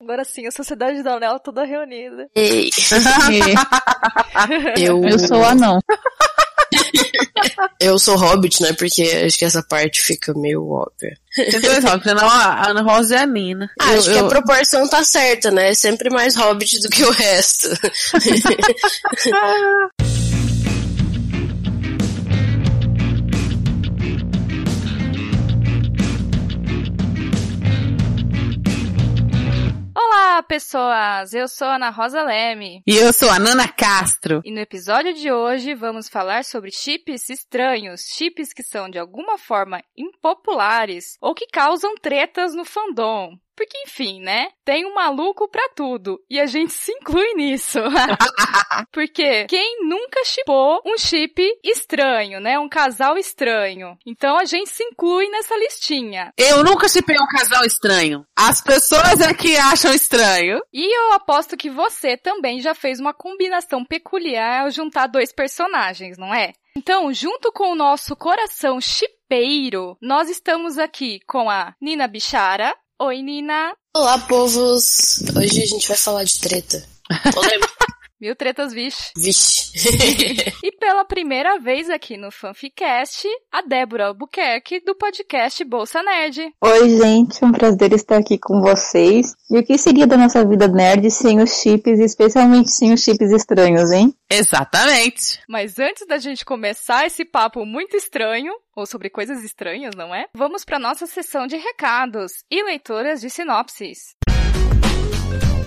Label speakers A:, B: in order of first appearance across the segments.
A: Agora sim, a Sociedade do Anel toda reunida.
B: Ei. eu...
C: eu sou anão.
B: eu sou hobbit, né? Porque acho que essa parte fica meio óbvia.
D: Senão a Ana Rosa é a Nina.
B: Ah, eu, acho eu... que a proporção tá certa, né? É sempre mais hobbit do que o resto.
A: Olá, pessoas! Eu sou Ana Rosa Leme.
D: E eu sou a Nana Castro.
A: E no episódio de hoje vamos falar sobre chips estranhos, chips que são de alguma forma impopulares ou que causam tretas no fandom. Porque, enfim, né? Tem um maluco pra tudo. E a gente se inclui nisso. Porque quem nunca chipou um chip estranho, né? Um casal estranho. Então a gente se inclui nessa listinha.
D: Eu nunca chipei um casal estranho. As pessoas é que acham estranho.
A: E eu aposto que você também já fez uma combinação peculiar ao juntar dois personagens, não é? Então, junto com o nosso coração chipeiro, nós estamos aqui com a Nina Bichara. Oi, Nina.
B: Olá, povos. Hoje a gente vai falar de treta.
A: Mil tretas, vixe.
B: Vixe.
A: e pela primeira vez aqui no Fanficast, a Débora Albuquerque, do podcast Bolsa Nerd.
C: Oi, gente. É um prazer estar aqui com vocês. E o que seria da nossa vida nerd sem os chips, especialmente sem os chips estranhos, hein?
D: Exatamente.
A: Mas antes da gente começar esse papo muito estranho, ou sobre coisas estranhas, não é? Vamos para nossa sessão de recados e leitoras de sinopses.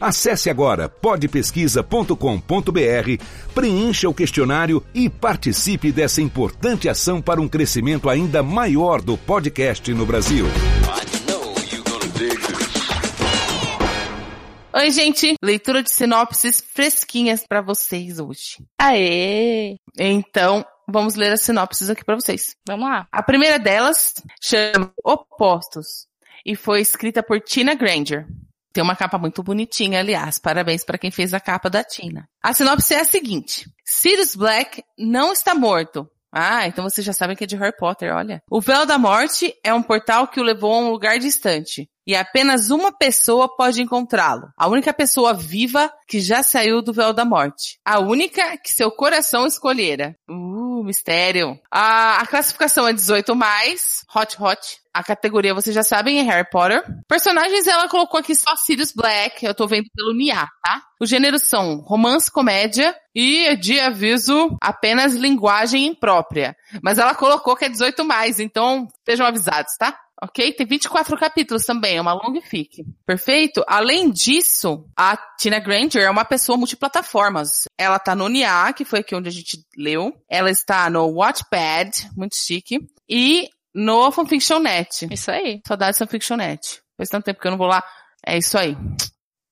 E: Acesse agora podpesquisa.com.br, preencha o questionário e participe dessa importante ação para um crescimento ainda maior do podcast no Brasil.
D: Oi, gente. Leitura de sinopses fresquinhas para vocês hoje.
A: Aê!
D: Então, vamos ler as sinopses aqui para vocês.
A: Vamos lá.
D: A primeira delas chama Opostos e foi escrita por Tina Granger. Tem uma capa muito bonitinha, aliás. Parabéns para quem fez a capa da Tina. A sinopse é a seguinte. Sirius Black não está morto. Ah, então vocês já sabem que é de Harry Potter, olha. O Véu da Morte é um portal que o levou a um lugar distante. E apenas uma pessoa pode encontrá-lo. A única pessoa viva que já saiu do véu da morte. A única que seu coração escolhera. Uh, mistério. A, a classificação é 18 mais, hot hot. A categoria, vocês já sabem, é Harry Potter. Personagens, ela colocou aqui só Sirius Black, eu tô vendo pelo Nia, tá? Os gêneros são romance, comédia e, de aviso, apenas linguagem imprópria. Mas ela colocou que é 18 mais, então sejam avisados, tá? Ok? Tem 24 capítulos também, é uma long fic. Perfeito? Além disso, a Tina Granger é uma pessoa multiplataformas. Ela tá no NIA, que foi aqui onde a gente leu. Ela está no Watchpad, muito chique. E no Fanfiction.net.
A: Isso aí.
D: Saudades Fanfiction.net. Faz tanto tempo que eu não vou lá. É isso aí.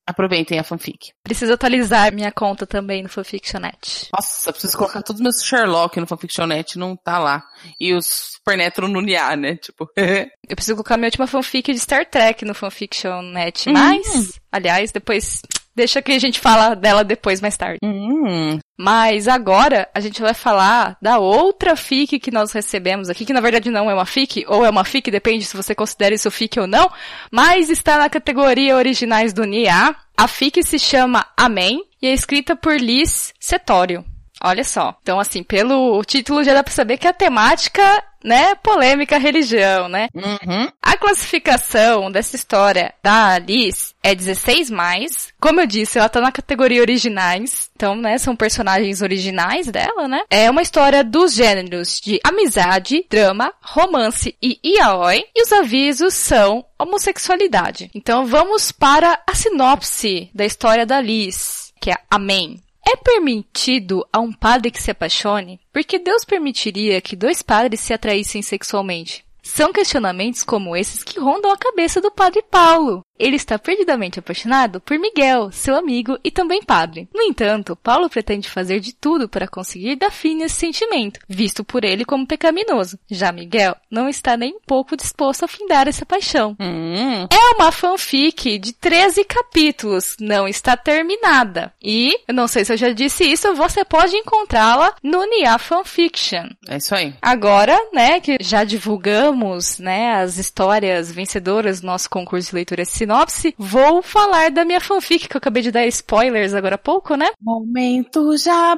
D: Aproveitem a fanfic.
A: Preciso atualizar minha conta também no Fanfictionnet.
D: Nossa, preciso colocar todos os meus Sherlock no Fanfictionnet, não tá lá. E os Supernatural no NIA, né? Tipo.
A: eu preciso colocar minha última fanfic de Star Trek no Fanfictionnet. Uhum. Mas, aliás, depois Deixa que a gente fala dela depois, mais tarde.
D: Hum.
A: Mas agora a gente vai falar da outra FIC que nós recebemos aqui, que na verdade não é uma FIC, ou é uma FIC, depende se você considera isso FIC ou não, mas está na categoria originais do NIA. A FIC se chama Amém e é escrita por Liz Setório. Olha só. Então, assim, pelo título já dá pra saber que a temática né, polêmica religião, né?
D: Uhum.
A: A classificação dessa história da Alice é 16 mais. Como eu disse, ela tá na categoria originais. Então, né, são personagens originais dela, né? É uma história dos gêneros de amizade, drama, romance e yaoi. E os avisos são homossexualidade. Então, vamos para a sinopse da história da Liz, que é Amém. É permitido a um padre que se apaixone? Porque Deus permitiria que dois padres se atraíssem sexualmente? São questionamentos como esses que rondam a cabeça do padre Paulo. Ele está perdidamente apaixonado por Miguel, seu amigo e também padre. No entanto, Paulo pretende fazer de tudo para conseguir dar fim nesse sentimento, visto por ele como pecaminoso. Já Miguel não está nem um pouco disposto a findar essa paixão.
D: Hum.
A: É uma fanfic de 13 capítulos, não está terminada. E, eu não sei se eu já disse isso, você pode encontrá-la no Nia Fanfiction.
D: É isso aí.
A: Agora, né, que já divulgamos, né, as histórias vencedoras do nosso concurso de leitura sinopse, vou falar da minha fanfic, que eu acabei de dar spoilers agora há pouco, né?
D: Momento já.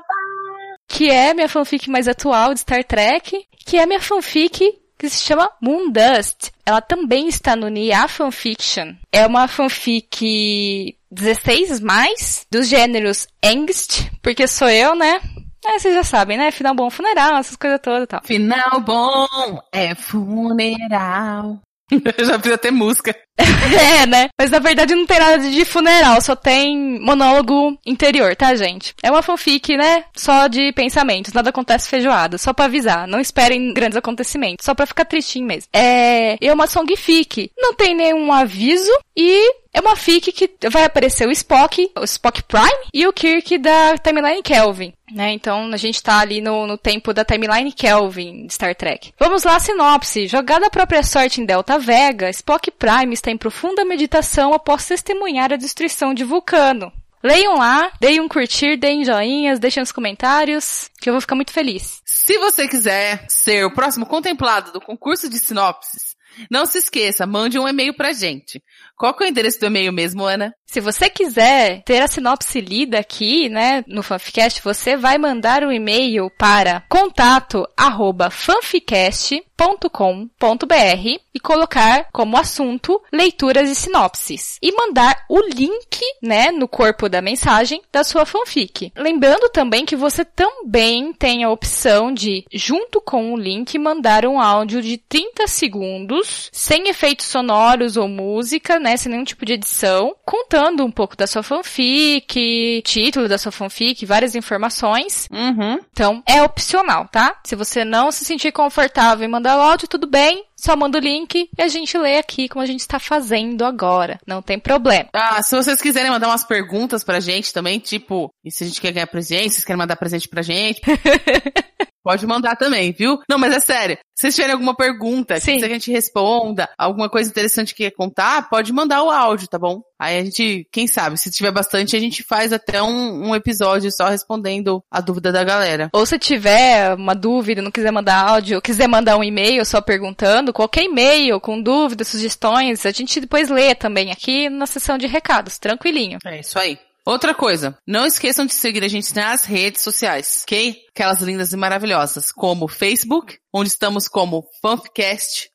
A: Que é minha fanfic mais atual de Star Trek, que é minha fanfic que se chama Moondust. Ela também está no Nia Fanfiction. É uma fanfic 16 mais, dos gêneros Angst, porque sou eu, né? É, vocês já sabem, né? Final bom, funeral, essas coisas todas e tal.
D: Final bom é funeral. já fiz até música.
A: é, né? Mas na verdade não tem nada de funeral, só tem monólogo interior, tá, gente? É uma fanfic, né? Só de pensamentos, nada acontece feijoada, só pra avisar. Não esperem grandes acontecimentos, só pra ficar tristinho mesmo. É, é uma songfic. Não tem nenhum aviso e é uma fic que vai aparecer o Spock, o Spock Prime e o Kirk da Timeline Kelvin. Né? Então a gente tá ali no, no tempo da Timeline Kelvin de Star Trek. Vamos lá, sinopse. Jogada a própria sorte em Delta Vega, Spock Prime está em profunda meditação após testemunhar a destruição de Vulcano. Leiam lá, deem um curtir, deem joinhas, deixem nos comentários, que eu vou ficar muito feliz.
D: Se você quiser ser o próximo contemplado do concurso de sinopses, não se esqueça, mande um e-mail pra gente. Qual que é o endereço do e-mail mesmo, Ana?
A: Se você quiser ter a sinopse lida aqui, né, no Fanficast, você vai mandar um e-mail para contato arroba fanficast.com.br e colocar como assunto leituras e sinopses. E mandar o link, né, no corpo da mensagem da sua fanfic. Lembrando também que você também tem a opção de, junto com o link, mandar um áudio de 30 segundos, sem efeitos sonoros ou música, né, sem nenhum tipo de edição, contando um pouco da sua fanfic, título da sua fanfic, várias informações.
D: Uhum.
A: Então, é opcional, tá? Se você não se sentir confortável em mandar o áudio, tudo bem. Só manda o link e a gente lê aqui como a gente está fazendo agora. Não tem problema.
D: Ah, se vocês quiserem mandar umas perguntas pra gente também, tipo, e se a gente quer ganhar presente, se vocês querem mandar presente pra gente, pode mandar também, viu? Não, mas é sério. Se vocês tiverem alguma pergunta,
A: Sim.
D: que a gente responda, alguma coisa interessante que quer contar, pode mandar o áudio, tá bom? Aí a gente, quem sabe, se tiver bastante, a gente faz até um, um episódio só respondendo a dúvida da galera.
A: Ou se tiver uma dúvida, não quiser mandar áudio, ou quiser mandar um e-mail só perguntando, qualquer e-mail com dúvidas, sugestões, a gente depois lê também aqui na sessão de recados, tranquilinho.
D: É isso aí. Outra coisa, não esqueçam de seguir a gente nas redes sociais, ok? Aquelas lindas e maravilhosas, como Facebook, onde estamos como fanficast.br,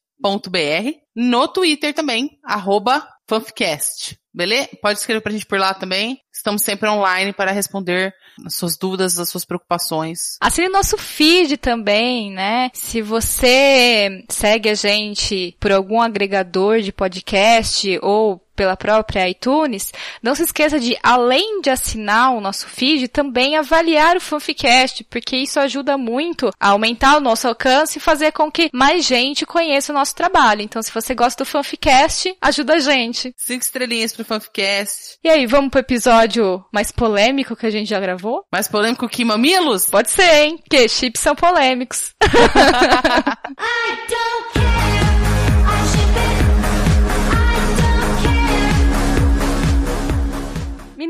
D: no Twitter também, arroba fanficast, beleza? Pode escrever pra gente por lá também. Estamos sempre online para responder as suas dúvidas, as suas preocupações.
A: Assine nosso feed também, né? Se você segue a gente por algum agregador de podcast ou pela própria iTunes, não se esqueça de, além de assinar o nosso feed, também avaliar o Fanficast, porque isso ajuda muito a aumentar o nosso alcance e fazer com que mais gente conheça o nosso trabalho. Então, se você gosta do Fanficast, ajuda a gente.
D: Cinco estrelinhas pro Fanficast.
A: E aí, vamos pro episódio mais polêmico que a gente já gravou?
D: Mais polêmico que mamilos?
A: Pode ser, hein? Porque chips são polêmicos.
F: I don't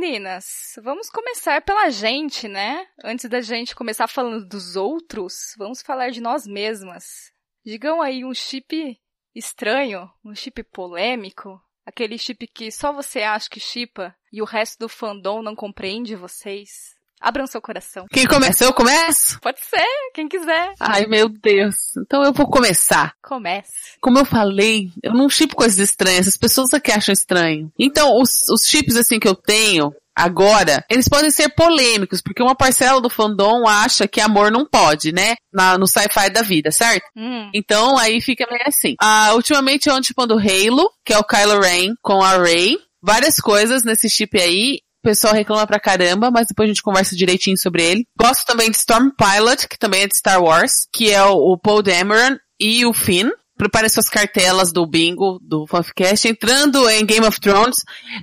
A: Meninas, vamos começar pela gente, né? Antes da gente começar falando dos outros, vamos falar de nós mesmas. Digam aí um chip estranho, um chip polêmico, aquele chip que só você acha que chipa e o resto do fandom não compreende vocês. Abram seu coração.
G: Quem começa? Eu começo?
A: Pode ser, quem quiser.
G: Ai, meu Deus. Então eu vou começar.
A: Comece.
G: Como eu falei, eu não chipo coisas estranhas. As pessoas aqui acham estranho. Então, os, os chips assim que eu tenho, agora, eles podem ser polêmicos, porque uma parcela do fandom acha que amor não pode, né? Na, no sci-fi da vida, certo?
A: Hum,
G: Então aí fica meio assim. Ah, ultimamente eu ando chipando o Halo, que é o Kylo Ren, com a Rey. Várias coisas nesse chip aí. O pessoal reclama pra caramba, mas depois a gente conversa direitinho sobre ele. Gosto também de Storm Pilot, que também é de Star Wars, que é o, Paul Dameron e o Finn. Prepare suas cartelas do bingo, do Fanficast. Entrando em Game of Thrones,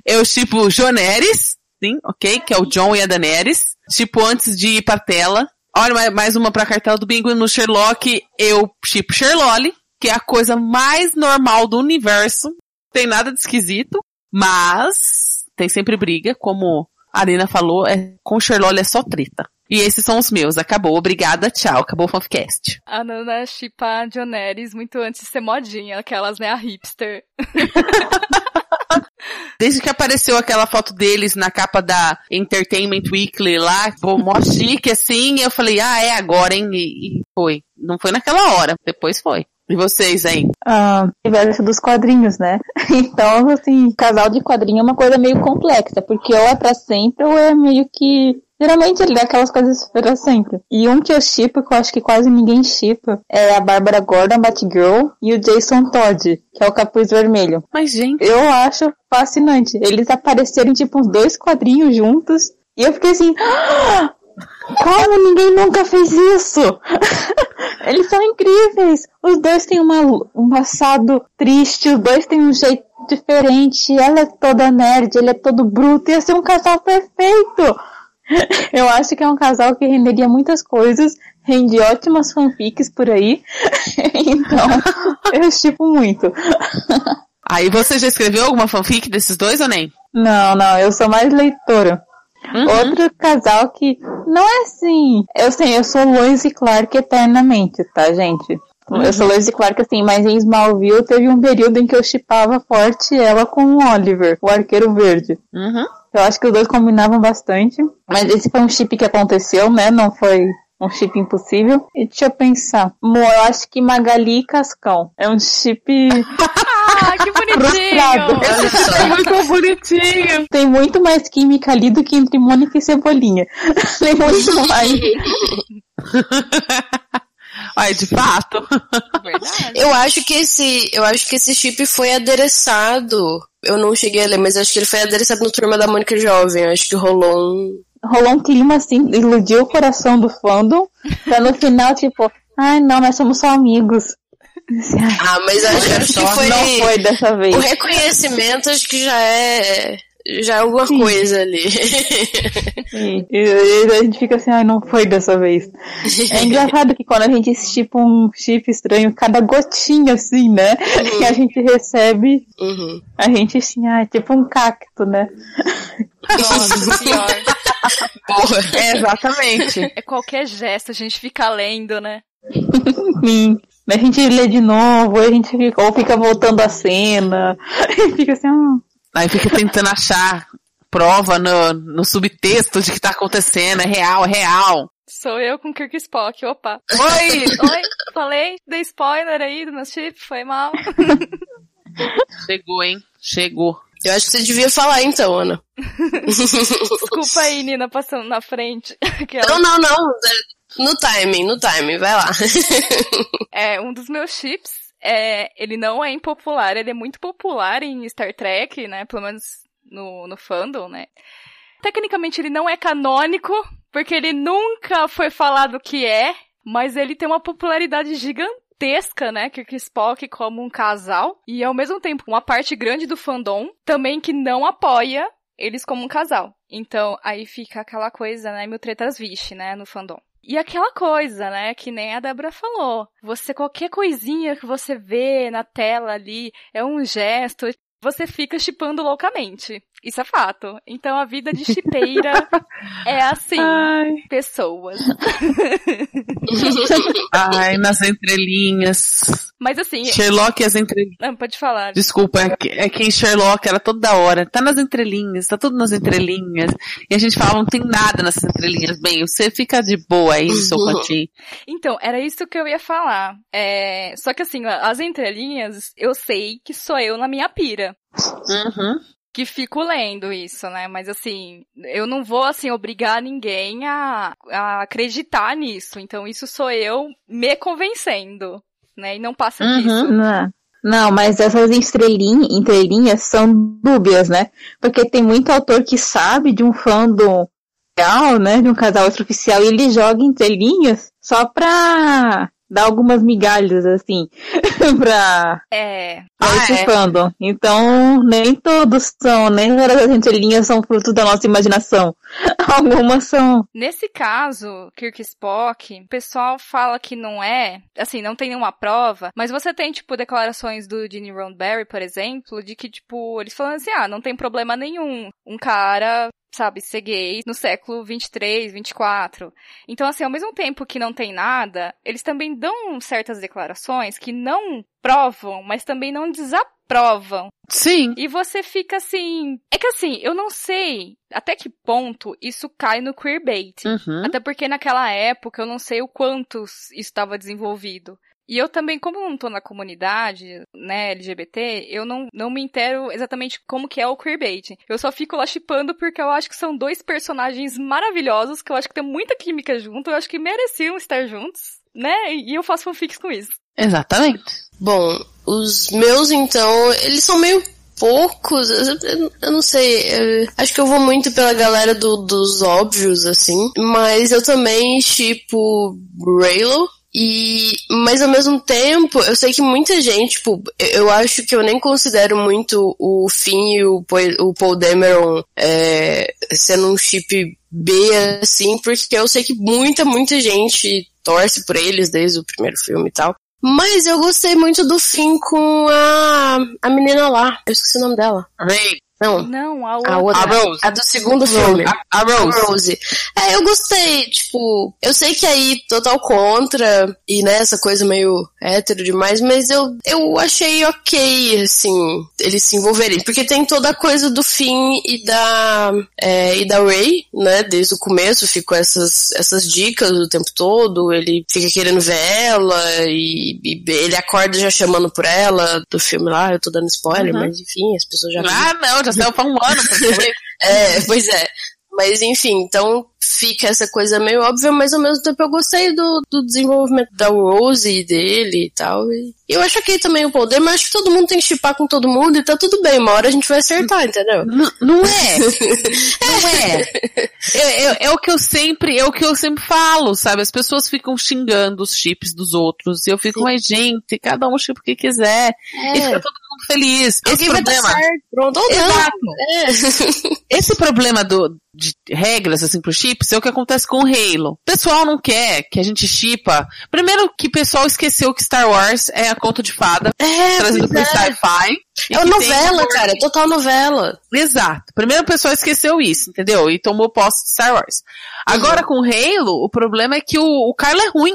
G: eu chipo Joneris, sim, ok? Que é o John e a Daenerys. Tipo antes de ir pra tela. Olha, mais- uma pra cartela do bingo. No Sherlock, eu chipo Sherlock, que é a coisa mais normal do universo. Tem nada de esquisito, mas tem sempre briga, como a Arina falou, é, com Sherlock é só treta. E esses são os meus. Acabou. Obrigada. Tchau. Acabou o Fanficast.
A: a Nana chipa a Joneris muito antes de ser modinha, aquelas, né, a hipster.
G: Desde que apareceu aquela foto deles na capa da Entertainment Weekly lá, mó chique assim, eu falei, ah, é agora, hein? E, e foi. Não foi naquela hora, depois foi. E vocês aí?
C: Ah, universo dos quadrinhos, né? Então, assim, casal de quadrinho é uma coisa meio complexa, porque ou é pra sempre ou é meio que. Geralmente ele dá aquelas coisas pra sempre. E um que eu chipo, que eu acho que quase ninguém chipa, é a Bárbara Gordon, Batgirl, e o Jason Todd, que é o Capuz Vermelho.
G: Mas, gente,
C: Eu acho fascinante. Eles aparecerem, tipo, uns dois quadrinhos juntos, e eu fiquei assim. "Ah! Como ninguém nunca fez isso? Eles são incríveis. Os dois têm uma, um passado triste, os dois têm um jeito diferente. Ela é toda nerd, ele é todo bruto. Ia ser um casal perfeito. Eu acho que é um casal que renderia muitas coisas, rende ótimas fanfics por aí. Então, eu estipo muito.
G: aí você já escreveu alguma fanfic desses dois ou nem?
C: Não, não, eu sou mais leitora.
G: Uhum.
C: Outro casal que não é assim. Eu sei, eu sou Lois e Clark eternamente, tá, gente? Eu sou Lois e Clark assim, mas em Smallville teve um período em que eu chipava forte ela com o Oliver, o arqueiro verde.
G: Uhum.
C: Eu acho que os dois combinavam bastante. Mas esse foi um chip que aconteceu, né? Não foi um chip impossível. E deixa eu pensar. Mo, eu acho que Magali e Cascão. É um chip.
A: Ah, que bonitinho!
B: Olha só.
G: Muito bonitinho.
C: Tem muito mais química ali do que entre Mônica e Cebolinha. Tem muito mais.
G: Ai, de fato.
A: Verdade.
B: Eu acho que esse, eu acho que esse chip foi adereçado. Eu não cheguei a ler, mas acho que ele foi adereçado no Turma da Mônica Jovem. Eu acho que rolou um.
C: Rolou um clima assim, iludiu o coração do fandom. Pra no final, tipo, ai não, nós somos só amigos. Ai,
B: Ah, mas acho, acho que foi.
C: Não foi dessa vez.
B: O reconhecimento acho que já é. Já é alguma coisa ali.
C: E, e- e a gente fica assim, ai, não foi dessa vez. É engraçado que quando a gente estipa um chip estranho, cada gotinha assim, né? Que a gente recebe,
B: Uhum.
C: a gente assim, ah, é tipo um cacto, né?
A: Nossa, pior.
B: Porra.
G: É, exatamente.
A: É qualquer gesto, a gente fica lendo, né?
C: Sim. A gente lê de novo, a gente fica, ou fica voltando a cena, e fica assim, ah,
G: Aí fica tentando achar prova no, no subtexto de que tá acontecendo. É real, é real.
A: Sou eu com Kirk Spock, opa.
G: Oi!
A: Oi, falei, dei spoiler aí do meu chip, foi mal.
G: Chegou, hein? Chegou.
B: Eu acho que você devia falar então, Ana.
A: Desculpa aí, Nina, passando na frente. Aquela-
B: Não, não, não. No timing, no timing, vai lá.
A: É, um dos meus chips, é, ele não é impopular, ele é muito popular em Star Trek, né? Pelo menos no, no fandom, né? Tecnicamente ele não é canônico, porque ele nunca foi falado que é, mas ele tem uma popularidade gigantesca, né? Kirk Spock como um casal, e ao mesmo tempo uma parte grande do fandom também que não apoia eles como um casal. Então, aí fica aquela coisa, né? Mil tretas vixe, né? No fandom. E aquela coisa, né, que nem a Débora falou. Você, qualquer coisinha que você vê na tela ali, é um gesto, você fica chipando loucamente. Isso é fato. Então a vida de chipeira é assim.
G: Ai,
A: Pessoas.
G: ai, nas entrelinhas.
A: Mas assim,
G: Sherlock e as entrelinhas.
A: não, pode falar.
G: Desculpa, é que, é que em Sherlock era toda hora. Tá nas entrelinhas, tá tudo nas entrelinhas. E a gente fala, não tem nada nessas entrelinhas. Bem, você fica de boa aí, seu cantinho.
A: Então, era isso que eu ia falar. É... Só que assim, as entrelinhas, eu sei que sou eu na minha pira.
G: Uhum.
A: Que fico lendo isso, né? Mas assim, eu não vou assim obrigar ninguém a, a acreditar nisso. Então isso sou eu me convencendo, né? E não passa
G: Uhum.
A: disso.
C: Não, não, mas essas estrelinhas, entrelinhas são dúbias, né? Porque tem muito autor que sabe de um fandom real, né? De um casal extraoficial, e ele joga entrelinhas só pra dar algumas migalhas, assim, pra,
A: É.
C: pra
G: Ah,
C: esse
G: é?
C: fandom. Então, nem todos são, nem todas as entrelinhas são fruto da nossa imaginação. Algumas são.
A: Nesse caso, Kirk Spock, o pessoal fala que não é, assim, não tem nenhuma prova, mas você tem, tipo, declarações do Gene Roddenberry, por exemplo, de que, tipo, eles falam assim, ah, não tem problema nenhum um cara, sabe, ser gay no século 23, 24. Então, assim, ao mesmo tempo que não tem nada, eles também dão certas declarações que não provam, mas também não desaprovam.
G: Sim.
A: E você fica assim. É que assim, eu não sei até que ponto isso cai no queerbait.
G: Uhum.
A: Até porque naquela época eu não sei o quanto isso estava desenvolvido. E eu também, como eu não tô na comunidade, né, LGBT, eu não, não me entero exatamente como que é o queerbait. Eu só fico lá chipando porque eu acho que são dois personagens maravilhosos, que eu acho que tem muita química junto, eu acho que mereciam estar juntos, né? E eu faço fanfics com isso.
G: Exatamente.
B: Bom, os meus, então, eles são meio poucos, eu não sei, eu- acho que eu vou muito pela galera do- dos óbvios, assim, mas eu também, tipo, Raylo, e, mas ao mesmo tempo, eu sei que muita gente, tipo, eu, acho que eu nem considero muito o Finn e o, Paul- Dameron é, sendo um chip B, assim, porque eu sei que muita, muita gente torce por eles desde o primeiro filme e tal. Mas eu gostei muito do fim com a, a menina lá. Eu esqueci o nome dela.
G: Ray,
B: Não,
A: Não, a outra.
B: a outra.
G: A Rose.
B: A do segundo filme.
G: a, a Rose.
B: A Rose. É, eu gostei, tipo, eu sei que aí total contra, e né, essa coisa meio hétero demais, mas eu, eu achei ok, assim, eles se envolverem, porque tem toda a coisa do Finn e da, é, e da Ray, né, desde o começo ficam essas, essas dicas o tempo todo, ele fica querendo ver ela, e, e ele acorda já chamando por ela, do filme lá, eu tô dando spoiler,
G: Uhum.
B: mas enfim, as pessoas já viram.
G: Ah, não, já saiu faz um ano.
B: É, pois é. Mas enfim, então fica essa coisa meio óbvia, mas ao mesmo tempo eu gostei do, do desenvolvimento da Rose e dele e tal. E eu acho que também o poder, mas acho que todo mundo tem que chipar com todo mundo e tá tudo bem. Uma hora a gente vai acertar, entendeu?
G: N- não é. Não é. É, é. é o que eu sempre, é o que eu sempre falo, sabe? As pessoas ficam xingando os chips dos outros. E eu fico, mas gente, cada um chipa o que quiser. E fica todo feliz. Esse.
B: Alguém
G: problema.
B: pronto.
G: Exato.
B: É.
G: Esse problema do, de regras, assim, pro chips é o que acontece com o Halo. O pessoal não quer que a gente chipa. Primeiro que o pessoal esqueceu que Star Wars é a conta de fada,
B: É,
G: trazido
B: pois é.
G: sci-fi.
B: É uma
G: tem
B: novela,
G: humor.
B: cara, é total novela.
G: Exato. Primeiro o pessoal esqueceu isso, entendeu? E tomou posse de Star Wars. Agora com o Halo, o problema é que o, o Kylo é ruim.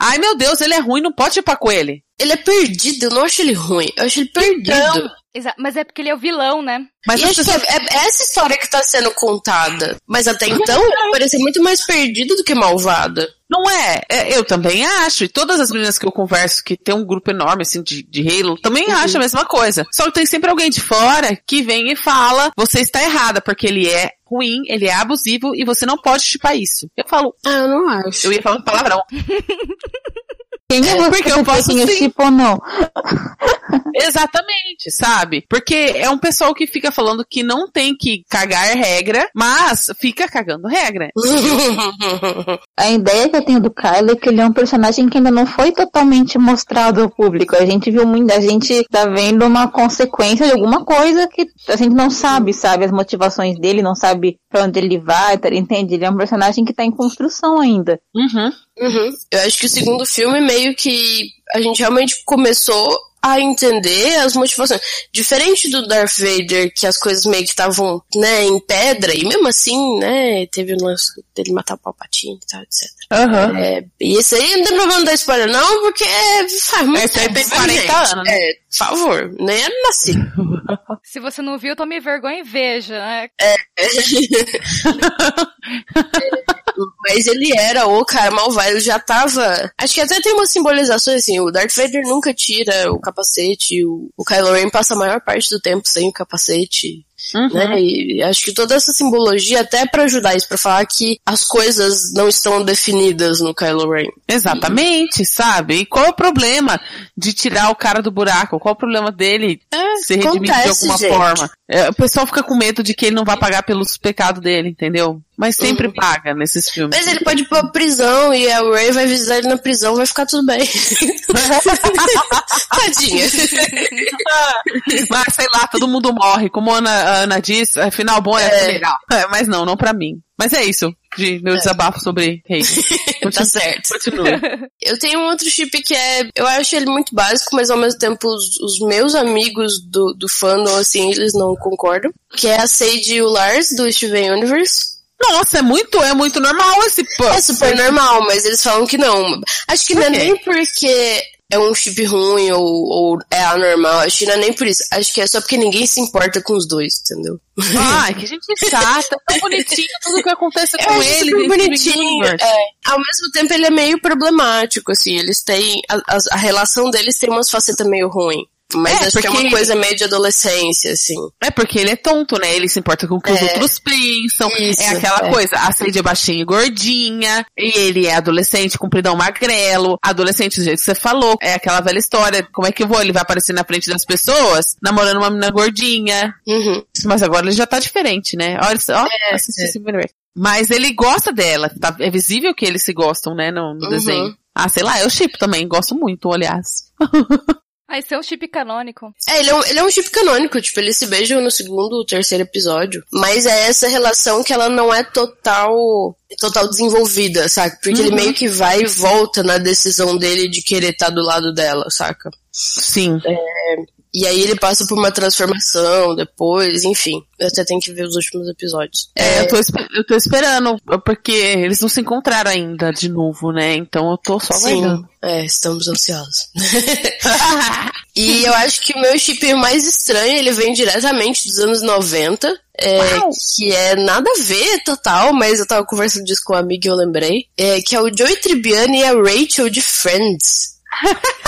G: Ai meu Deus, ele é ruim, não pode chipar com ele.
B: Ele é perdido, eu não acho ele ruim, eu acho ele perdido.
G: Então,
A: Mas é porque ele é o vilão, né?
G: Mas pessoas-
B: é, é essa história que tá sendo contada. Mas até então, ele parecia muito mais perdido do que malvada.
G: Não é, é, eu também acho. E todas as meninas que eu converso, que tem um grupo enorme, assim, de, de Halo, também acham a mesma coisa. Só que tem sempre alguém de fora que vem e fala, você está errada, porque ele é ruim, ele é abusivo e você não pode chipar isso. Eu falo,
B: Ah, eu não acho.
G: eu ia falar um palavrão.
C: Quem é você
G: porque eu posso
C: quem eu
G: sim.
C: chipo ou não?
G: Exatamente, sabe? Porque é um pessoal que fica falando que não tem que cagar regra, mas fica cagando regra.
C: A ideia que eu tenho do Kylo é que ele é um personagem que ainda não foi totalmente mostrado ao público. A gente viu muito, a gente tá vendo uma consequência de alguma coisa que a gente não sabe, sabe? As motivações dele, não sabe pra onde ele vai, tá, entende? Ele é um personagem que tá em construção ainda.
G: Uhum.
B: Uhum. Eu acho que o segundo filme meio que a gente realmente começou a entender as motivações. Diferente do Darth Vader, que as coisas meio que estavam, né, em pedra, e mesmo assim, né, teve o lance dele matar o Palpatine e tal, etc.
G: Aham.
B: É, e isso aí não tem problema dar spoiler não, porque faz muito
G: Esse aí tem
B: tempo,
G: 40
B: gente.
G: anos, né?
B: É, por favor, nem era nascido.
A: Se você não viu, tome vergonha e veja, né?
B: Mas ele era o cara malvado, ele já tava. Acho que até tem uma simbolização assim: o Darth Vader nunca tira o capacete, o, o Kylo Ren passa a maior parte do tempo sem o capacete.
G: Uhum.
B: Né? E acho que toda essa simbologia até pra ajudar isso, pra falar que as coisas não estão definidas no Kylo Ren.
G: Exatamente, sabe? E qual é o problema de tirar o cara do buraco? Qual é o problema dele se redimir de
B: acontece,
G: alguma
B: gente.
G: forma? É, o pessoal fica com medo de que ele não vai pagar pelos pecados dele, entendeu? Mas sempre
B: Uhum.
G: paga nesses filmes.
B: Mas ele pode ir pra prisão e a Ray vai visitar ele na prisão, vai ficar tudo bem. Tadinha.
G: Mas sei lá, todo mundo morre. Como a Ana, a Ana é, final bom é,
B: É.
G: legal. É, mas não, não pra mim. Mas é isso, de meu desabafo sobre rei.
B: tá certo.
G: Continua.
B: Eu tenho um outro chip que é. Eu acho ele muito básico, mas ao mesmo tempo os, os meus amigos do, do fandom, assim, eles não concordam. Que é a Sage e o Lars do Steven Universe.
G: Nossa, é muito, é muito normal esse pô.
B: É super normal, mas eles falam que não. Acho que não é nem porque é um chip ruim ou, ou é anormal. Acho que não é nem por isso. Acho que é só porque ninguém se importa com os dois, entendeu?
G: Ai, que gente chata, tão bonitinho tudo que acontece com
B: acho
G: ele.
B: super bonitinho. É. Ao mesmo tempo, ele é meio problemático, assim. Eles têm. A, a- a relação deles tem umas facetas meio ruim. Mas
G: É,
B: acho que é
G: porque-
B: uma coisa meio de adolescência, assim.
G: É porque ele é tonto, né? Ele se importa com o que os
B: É.
G: outros pensam.
B: Isso,
G: é aquela
B: é.
G: coisa, a Sage é baixinha e gordinha, e ele é adolescente, compridão magrelo, adolescente do jeito que você falou. É aquela velha história, como é que eu vou? Ele vai aparecer na frente das pessoas, namorando uma menina gordinha.
B: Uhum.
G: Mas agora ele já tá diferente, né? Olha só, ó, esse universo. Mas ele gosta dela, tá, é visível que eles se gostam, né, no, no
B: Uhum.
G: desenho. Ah, sei lá, eu chip também, gosto muito, aliás.
A: Ah, esse é um chip canônico.
B: É, ele é, um, ele é um chip canônico, tipo, eles se beijam no segundo ou terceiro episódio. Mas é essa relação que ela não é total total desenvolvida, saca? Porque ele meio que vai e volta na decisão dele de querer estar do lado dela, saca?
G: Sim.
B: E aí ele passa por uma transformação depois, enfim. Eu até tenho que ver os últimos episódios.
G: É, eu tô, eu tô esperando, porque eles não se encontraram ainda de novo, né? Então eu tô só
B: Sim, é, estamos ansiosos. e eu acho que o meu chip mais estranho, ele vem diretamente dos anos 90. É, que é nada a ver total, mas eu tava conversando disso com uma amiga e eu lembrei. É, que é o Joey Tribbiani e a Rachel de Friends.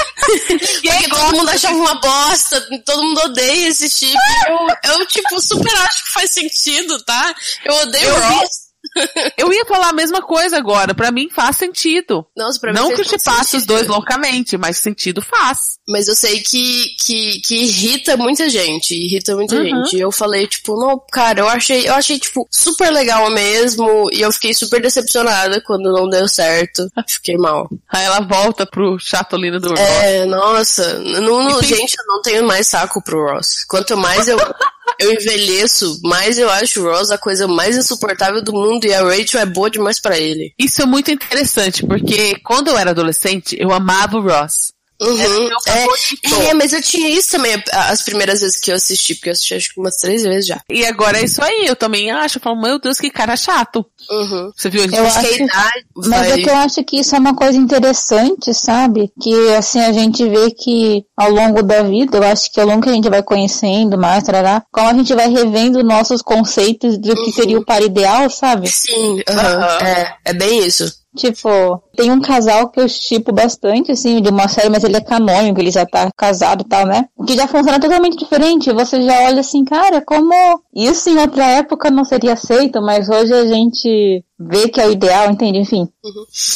B: Porque todo mundo achava uma bosta, todo mundo odeia esse chip. Eu, eu, tipo, super acho que faz sentido, tá? Eu odeio
G: Eu
B: Ross.
G: Eu ia falar a mesma coisa agora, pra mim faz sentido.
B: Nossa, pra mim
G: não que eu te passe os dois loucamente, mas sentido faz.
B: Mas eu sei que, que, que irrita muita gente, irrita muita
G: Uhum.
B: gente. E eu falei, tipo, não, cara, eu achei, eu achei, tipo, super legal mesmo, e eu fiquei super decepcionada quando não deu certo. Fiquei mal.
G: Aí ela volta pro chatolino do Ross.
B: É, nossa, não, não- gente, eu não tenho mais saco pro Ross. Quanto mais eu, eu envelheço, mais eu acho o Ross a coisa mais insuportável do mundo, e a Rachel é boa demais pra ele.
G: Isso é muito interessante, porque quando eu era adolescente, eu amava o Ross.
B: Uhum,
G: meu
B: é,
G: favorito.
B: é, mas eu tinha isso também a- as primeiras vezes que eu assisti, porque eu assisti acho que umas três vezes já.
G: E agora é isso aí, eu também acho. Eu falo, meu Deus, que cara chato.
B: Uhum.
G: Você viu? A gente
C: Eu
B: Acho que a
C: acho-
B: idade
C: Mas
B: vai...
C: é que eu acho que isso é uma coisa interessante, sabe? Que assim a gente vê que ao longo da vida, eu acho que ao longo que a gente vai conhecendo mais, tarará, como a gente vai revendo nossos conceitos do que seria o par ideal, sabe?
B: Sim, aham,
G: Aham.
B: é, é bem isso.
C: Tipo, tem um casal que eu tipo bastante, assim, de uma série, mas ele é canônico, ele já tá casado e tal, né? Que já funciona totalmente diferente. Você já olha assim, cara, como isso em outra época não seria aceito, mas hoje a gente vê que é o ideal, entende? Enfim.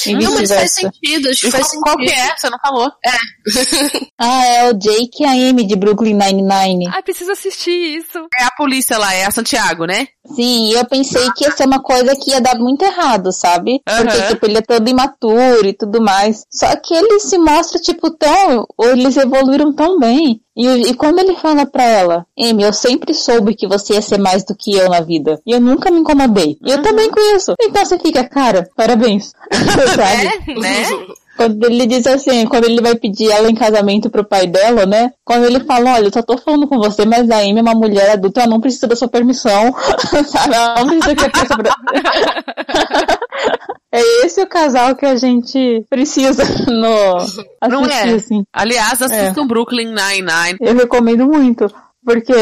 C: E
B: Não, mas faz sentido, acho que faz
G: qual, qual que
B: sentido.
G: é? Você não falou.
C: Ah, é o Jake e a Amy de Brooklyn Nine-Nine.
A: Ai, preciso assistir isso.
G: É a polícia lá, é a Santiago, né?
C: Sim, e eu pensei que ia ser uma coisa que ia dar muito errado, sabe? Porque,
G: Aham.
C: tipo, ele é todo imaturo e tudo mais. Só que ele se mostra, tipo, tão... Ou eles evoluíram tão bem. E, e quando ele fala pra ela, Amy, eu sempre soube que você ia ser mais do que eu na vida. E eu nunca me incomodei. E eu também com isso. Então você fica, cara, parabéns. sabe?
G: É, né?
C: Quando ele diz assim, quando ele vai pedir ela em casamento pro pai dela, né? Quando ele fala, olha, eu só tô falando com você, mas a Amy é uma mulher adulta, ela não precisa da sua permissão, sabe? Ela não precisa que eu sobre... É esse o casal que a gente precisa no assistir,
G: Não é.
C: assim.
G: Aliás, assistam Brooklyn Nine-Nine.
C: Eu recomendo muito. Porque,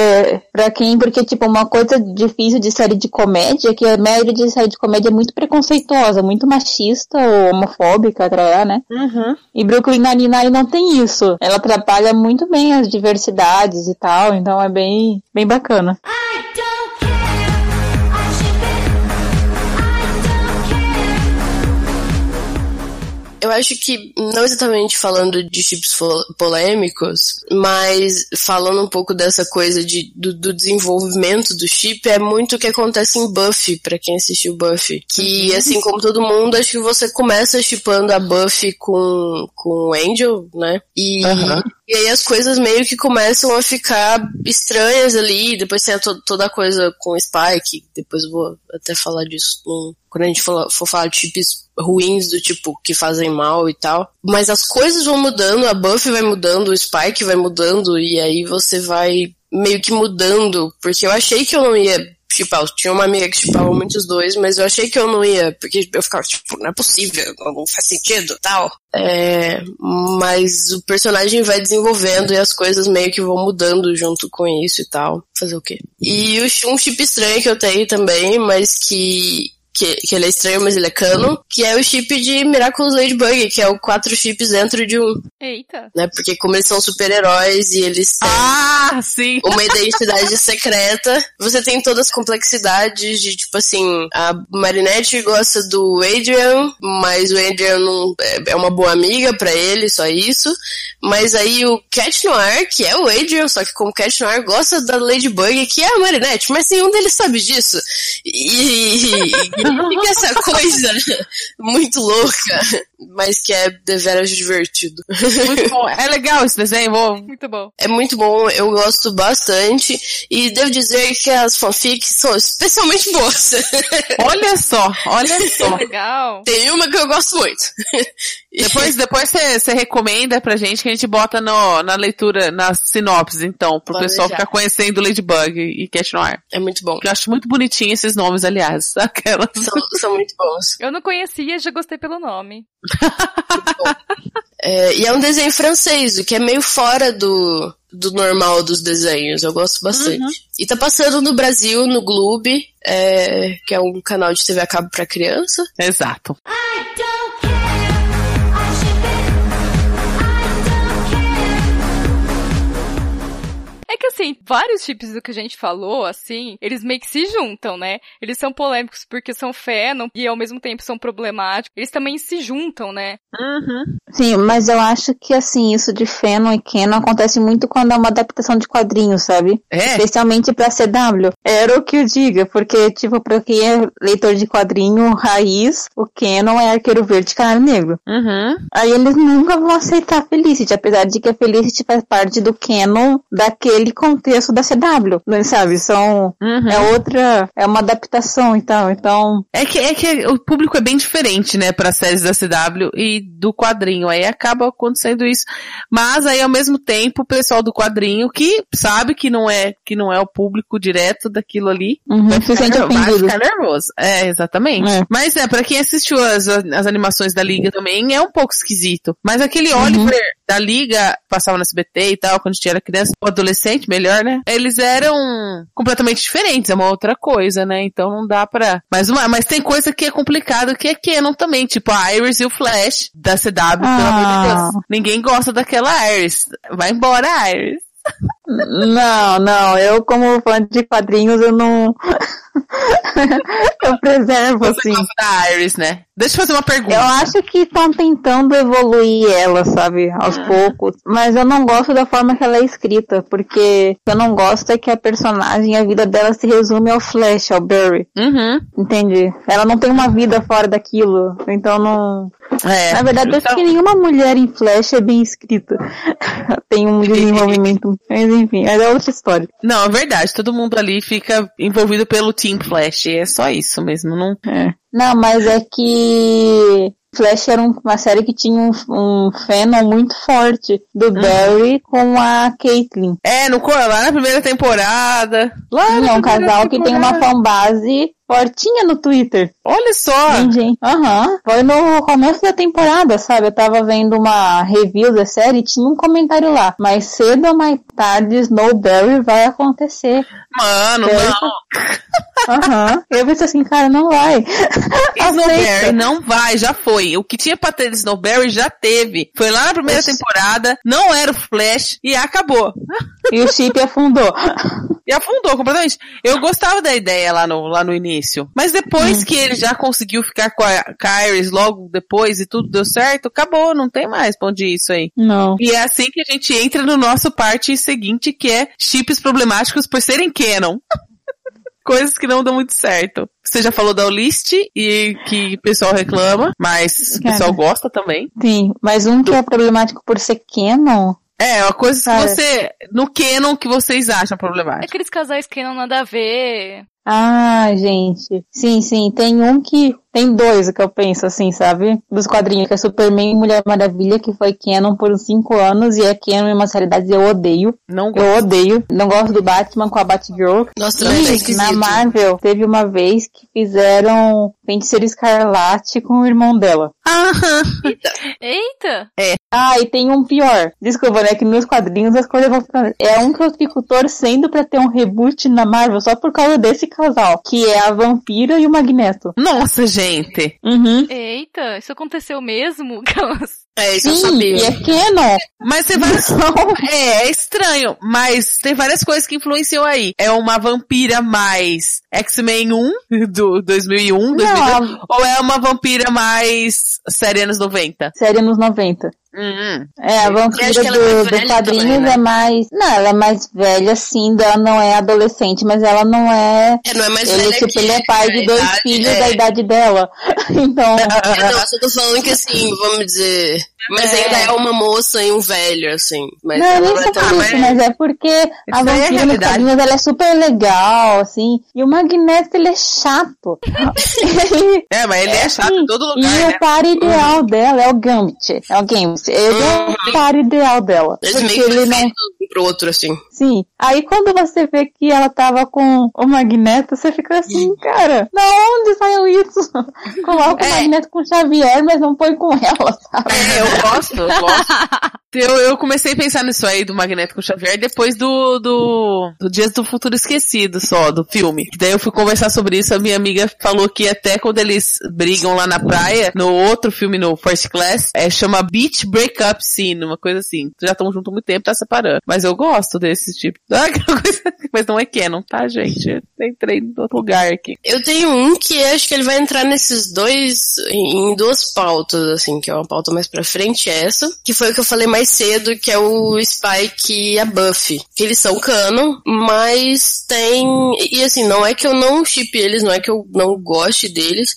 C: pra quem, porque, tipo, uma coisa difícil de série de comédia é que a maioria de série de comédia é muito preconceituosa, muito machista ou homofóbica, tra- né?
G: Uhum.
C: E Brooklyn Nine-Nine não tem isso. Ela trabalha muito bem as diversidades e tal, então é bem, bem bacana.
H: I
B: Eu acho que, não exatamente falando de chips polêmicos, mas falando um pouco dessa coisa de, do, do desenvolvimento do chip, é muito o que acontece em Buffy, pra quem assistiu Buffy. Que, assim como todo mundo, acho que você começa chipando a Buffy com, com o Angel, né? E,
G: Aham.
B: E aí as coisas meio que começam a ficar estranhas ali, depois tem to- toda a coisa com o Spike, depois vou até falar disso quando a gente for, for falar de chips ruins do tipo que fazem mal e tal. Mas as coisas vão mudando, a Buffy vai mudando, o Spike vai mudando, e aí você vai meio que mudando, porque eu achei que eu não ia chipar. Tinha uma amiga que chipava muitos dois, mas eu achei que eu não ia, porque eu ficava tipo, não é possível, não faz sentido, tal. É, mas o personagem vai desenvolvendo e as coisas meio que vão mudando junto com isso e tal. Fazer o quê? E um chip estranho que eu tenho também, mas que que, que ele é estranho, mas ele é canon, que é o chip de Miraculous Ladybug, que é o quatro chips dentro de um,
A: Eita.
B: né? Porque como eles são super-heróis e eles têm
G: Ah, sim.
B: uma identidade secreta, você tem todas as complexidades de, tipo assim, a Marinette gosta do Adrian, mas o Adrian não, é, é uma boa amiga pra ele, só isso. Mas aí o Cat Noir, que é o Adrian, só que como Cat Noir gosta da Ladybug, que é a Marinette, mas nenhum deles sabe disso. E fica essa coisa muito louca, mas que é deveras divertido.
G: Muito bom. É legal esse desenho, vou...
A: Muito bom.
B: É muito bom, eu gosto bastante. E devo dizer que as fanfics são especialmente boas.
G: Olha só, olha só.
A: Legal.
B: Tem uma que eu gosto muito.
G: Depois, depois você recomenda pra gente que a gente bota no, na leitura, na sinopse, então, pro
B: Pode
G: pessoal
B: deixar.
G: ficar conhecendo Ladybug e Cat Noir.
B: É muito bom.
G: Que eu acho muito bonitinho esses nomes, aliás. Aquelas.
B: São, são muito bons.
A: Eu não conhecia, já gostei pelo nome.
B: É, e é um desenho francês, o que é meio fora do, do normal dos desenhos. Eu gosto bastante. E tá passando no Brasil, no Gloob, é, que é um canal de TV a cabo pra criança.
G: Exato.
H: I
A: É que assim, vários chips do que a gente falou, assim, eles meio que se juntam, né? Eles são polêmicos porque são fandom e ao mesmo tempo são problemáticos. Eles também se juntam, né?
G: Uhum.
C: Sim, mas eu acho que assim, isso de Feno e Canon acontece muito quando é uma adaptação de quadrinhos, sabe?
G: É?
C: Especialmente pra CW. Era o que eu diga, porque, tipo, pra quem é leitor de quadrinho raiz, o Canon é arqueiro verde e canário negro.
G: Uhum.
C: Aí eles nunca vão aceitar a Felicity, apesar de que a Felicity faz parte do canon daquele contexto da CW, né, sabe? São,
G: Uhum.
C: é outra, é uma adaptação então, então,
G: É que, é que o público é bem diferente, né, para séries da CW e do quadrinho. Aí acaba acontecendo isso. Mas aí ao mesmo tempo o pessoal do quadrinho que sabe que não é que não é o público direto daquilo ali,
C: uhum, se sente
G: vai ficar nervoso. É, exatamente.
C: É.
G: Mas é, pra quem assistiu as, as animações da Liga também, é um pouco esquisito. Mas aquele
C: Uhum.
G: Oliver da Liga, passava no SBT e tal, quando a gente era criança, ou adolescente, melhor, né? Eles eram completamente diferentes, é uma outra coisa, né? Então não dá pra... Mas, uma, mas tem coisa que é complicado, que é canon também, tipo a Iris e o Flash da CW, pelo amor de
C: Ah.
G: Deus. Ninguém gosta daquela Iris. Vai embora, Iris.
C: Não, não, eu como fã de quadrinhos, eu não, eu preservo,
G: Você
C: assim.
G: gosta da Iris, né? Deixa eu fazer uma pergunta.
C: Eu acho que estão tentando evoluir ela, sabe, aos poucos. Mas eu não gosto da forma que ela é escrita, porque eu não gosto é que a personagem, a vida dela se resume ao Flash, ao Barry.
G: Uhum.
C: Entende? Ela não tem uma vida fora daquilo. Então não.
G: É.
C: Na verdade, eu acho
G: Então-
C: que nenhuma mulher em Flash é bem escrita. tem um desenvolvimento. Mas enfim, é outra história.
G: Não, é verdade. Todo mundo ali fica envolvido pelo Team Flash. É só isso mesmo. Não...
C: É. Não, mas é que Flash era um- uma série que tinha um, um fandom muito forte do Barry com a Caitlyn.
G: É, no, lá na primeira temporada. Lá
C: Sim, é um casal que tem uma
G: temporada.
C: fanbase fortinha no Twitter.
G: Olha só.
C: Aham. Foi no começo da temporada, sabe? Eu tava vendo uma review da série e tinha um comentário lá. Mais cedo ou mais tarde, Snowberry vai acontecer.
G: Mano, não.
C: Aham. Eu pensei assim, cara, não vai.
G: Snowberry não vai, já foi. O que tinha pra ter de Snowberry já teve. Foi lá na primeira temporada, não era o Flash e acabou.
C: E o chip afundou.
G: E afundou completamente. Eu gostava da ideia lá no, lá no início. Mas depois que ele já conseguiu ficar com a Kyris logo depois e tudo deu certo, acabou, não tem mais pra onde ir isso aí.
C: Não.
G: E é assim que a gente entra no nosso parte seguinte, que é chips problemáticos por serem canon. Coisas que não dão muito certo. Você já falou da Olist e que o pessoal reclama, mas o
C: Cara.
G: pessoal gosta também.
C: Sim, mas um que é problemático por ser canon.
G: É, uma coisa que você, no canon que vocês acham problemático.
A: Aqueles casais que não nada a ver.
C: Ah, gente. Sim, sim. Tem um que. Tem dois que eu penso assim, sabe? Dos quadrinhos, que é Superman e Mulher Maravilha, que foi canon por uns 5 anos e é canon em uma realidade eu odeio.
G: Não
C: Eu odeio. Não gosto do Batman com a Batgirl.
B: Nossa,
C: E
B: esquisito.
C: na Marvel, teve uma vez que fizeram Feiticeiro Escarlate com o irmão dela.
G: Aham.
A: Eita!
C: Ah, e tem um pior. Desculpa, né? Que nos quadrinhos as coisas vão ficando. É um que eu fico torcendo pra ter um reboot na Marvel só por causa desse casal. Que é a Vampira e o Magneto.
G: Nossa, gente.
C: Uhum.
A: Eita, isso aconteceu mesmo? Aquelas-
B: É isso eu
C: Sim,
B: sabia.
C: e é canon.
G: Mas tem várias. é, é estranho, mas tem várias coisas que influenciam aí. É uma vampira mais X-Men 1 do 2001, 2002,
C: Não, a
G: ou é uma vampira mais série anos 90?
C: série nos 90.
G: Hum,
C: É, a vampira
B: ela é
C: do, do quadrinhos
B: também, né?
C: é mais. Não, ela é mais velha, sim, ela não é adolescente, mas ela não é.
B: É, não é mais
C: Ele,
B: velha
C: tipo,
B: que
C: ele é pai de
B: a
C: dois
B: idade,
C: filhos
B: é.
C: da idade dela. Então.
B: É, não, só tô falando que assim, vamos dizer. Mas ainda é uma moça e um velho, assim. Mas
C: Não,
B: ela
C: nem
B: não é tão
C: isso, mas é porque a
G: Isso é
C: vampira quadrinhos ela é super legal, assim, e o Magneto ele é chato. Ele-
G: é, mas ele é chato em todo lugar,
C: e
G: né?
C: o par ideal dela é o Gambit. É o Gambit. Ele é o par ideal dela.
B: Eles
C: Porque
B: meio que
C: ele não.
B: um pro outro, assim.
C: Sim. Aí quando você vê que ela tava com o Magneto, você fica assim, cara, da onde saiu isso? Coloca o
G: É.
C: Magneto com o Xavier, mas não põe com ela, sabe?
G: É, eu gosto, eu gosto. Eu, eu comecei a pensar nisso aí do Magneto com o Xavier depois do, do, do Dias do Futuro Esquecido só, do filme. Daí eu fui conversar sobre isso, a minha amiga falou que até quando eles brigam lá na praia, no outro filme, no First Class, é, chama Beach Breakup Scene, uma coisa assim. Já estão juntos há muito tempo, tá separando. Mas eu gosto desse tipo. Mas não é canon, tá, gente? Eu entrei em outro lugar aqui.
B: Eu tenho um que acho que ele vai entrar nesses dois, em, em duas pautas, assim, que é uma pauta mais pra frente, é essa, que foi o que eu falei mais cedo, que é o Spike e a Buffy. Que eles são canon, mas tem, e assim, não é que eu não chip eles, não é que eu não goste deles,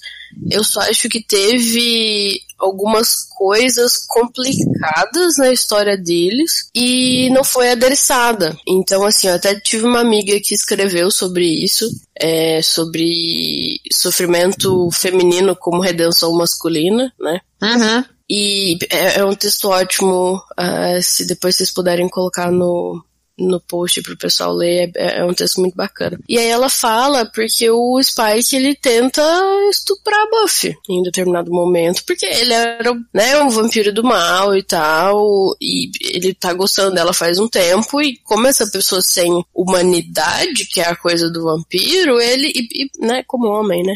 B: eu só acho que teve algumas coisas complicadas na história deles e não foi adereçada. Então, assim, eu até tive uma amiga que escreveu sobre isso, é, sobre sofrimento feminino como redenção masculina, né?
G: Uhum.
B: E é, é um texto ótimo, ah, se depois vocês puderem colocar no, no post pro pessoal ler, é, é um texto muito bacana. E aí ela fala porque o Spike, ele tenta estuprar a Buffy em determinado momento, porque ele era, né, um vampiro do mal e tal, e ele tá gostando dela faz um tempo, e como essa pessoa sem humanidade, que é a coisa do vampiro, ele, e, e, né, como homem, né?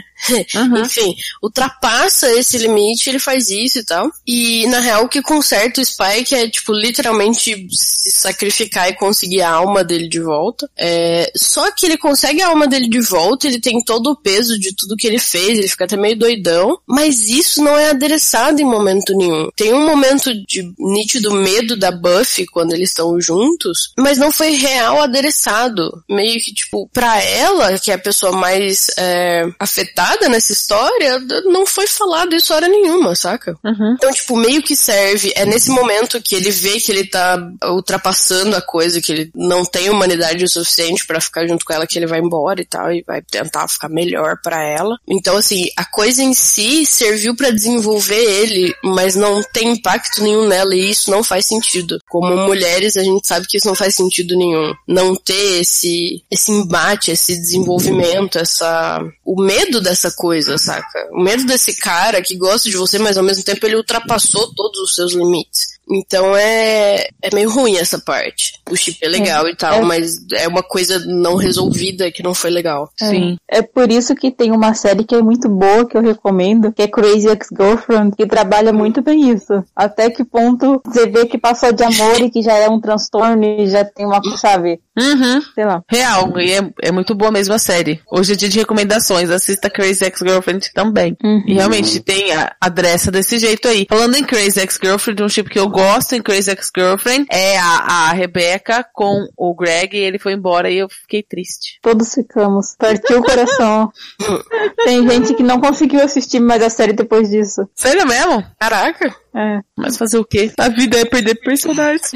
G: Uhum.
B: Enfim, ultrapassa esse limite, ele faz isso e tal. E na real o que conserta o Spike é, tipo, literalmente se sacrificar e conseguir a alma dele de volta. É, só que ele consegue a alma dele de volta, ele tem todo o peso de tudo que ele fez, ele fica até meio doidão, mas isso não é adereçado em momento nenhum. Tem um momento de nítido medo da Buffy quando eles estão juntos, mas não foi real adereçado. Meio que, tipo, pra ela, que é a pessoa mais é, afetada jogada nessa história, não foi falado isso hora nenhuma, saca?
G: Uhum.
B: Então, tipo, meio que serve. É nesse momento que ele vê que ele tá ultrapassando a coisa, que ele não tem humanidade o suficiente pra ficar junto com ela, que ele vai embora e tal, e vai tentar ficar melhor pra ela. Então, assim, a coisa em si serviu pra desenvolver ele, mas não tem impacto nenhum nela, e isso não faz sentido. Como mulheres, a gente sabe que isso não faz sentido nenhum. Não ter esse, esse embate, esse desenvolvimento, essa. o medo dessa coisa, saca? O medo desse cara que gosta de você, mas ao mesmo tempo ele ultrapassou todos os seus limites. Então é, é meio ruim essa parte. O chip é legal e tal,
C: é.
B: mas é uma coisa não resolvida que não foi legal.
G: Sim.
C: É por isso que tem uma série que é muito boa, que eu recomendo, que é Crazy Ex-Girlfriend, que trabalha muito bem isso. Até que ponto você vê que passou de amor e que já é um transtorno e já tem uma, sabe,
G: Uhum.
C: sei lá.
G: Real, e é, é muito boa mesmo a série. Hoje é dia de recomendações, assista Crazy Ex-Girlfriend também.
C: Uhum.
G: E realmente tem a adressa desse jeito aí. Falando em Crazy Ex-Girlfriend, um tipo que eu gosto em Crazy Ex-Girlfriend é a, a Rebecca com o Greg, e ele foi embora e eu fiquei triste.
C: Todos ficamos. Partiu o coração. tem gente que não conseguiu assistir mais a série depois disso.
G: Sério mesmo?
B: Caraca!
C: É.
G: Mas fazer o quê? A vida é perder personagens.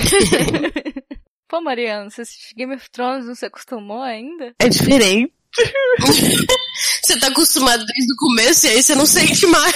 A: Pô, Mariana, você assistiu Game of Thrones não se acostumou ainda?
G: É diferente.
B: Você tá acostumado desde o começo e aí você não sente mais.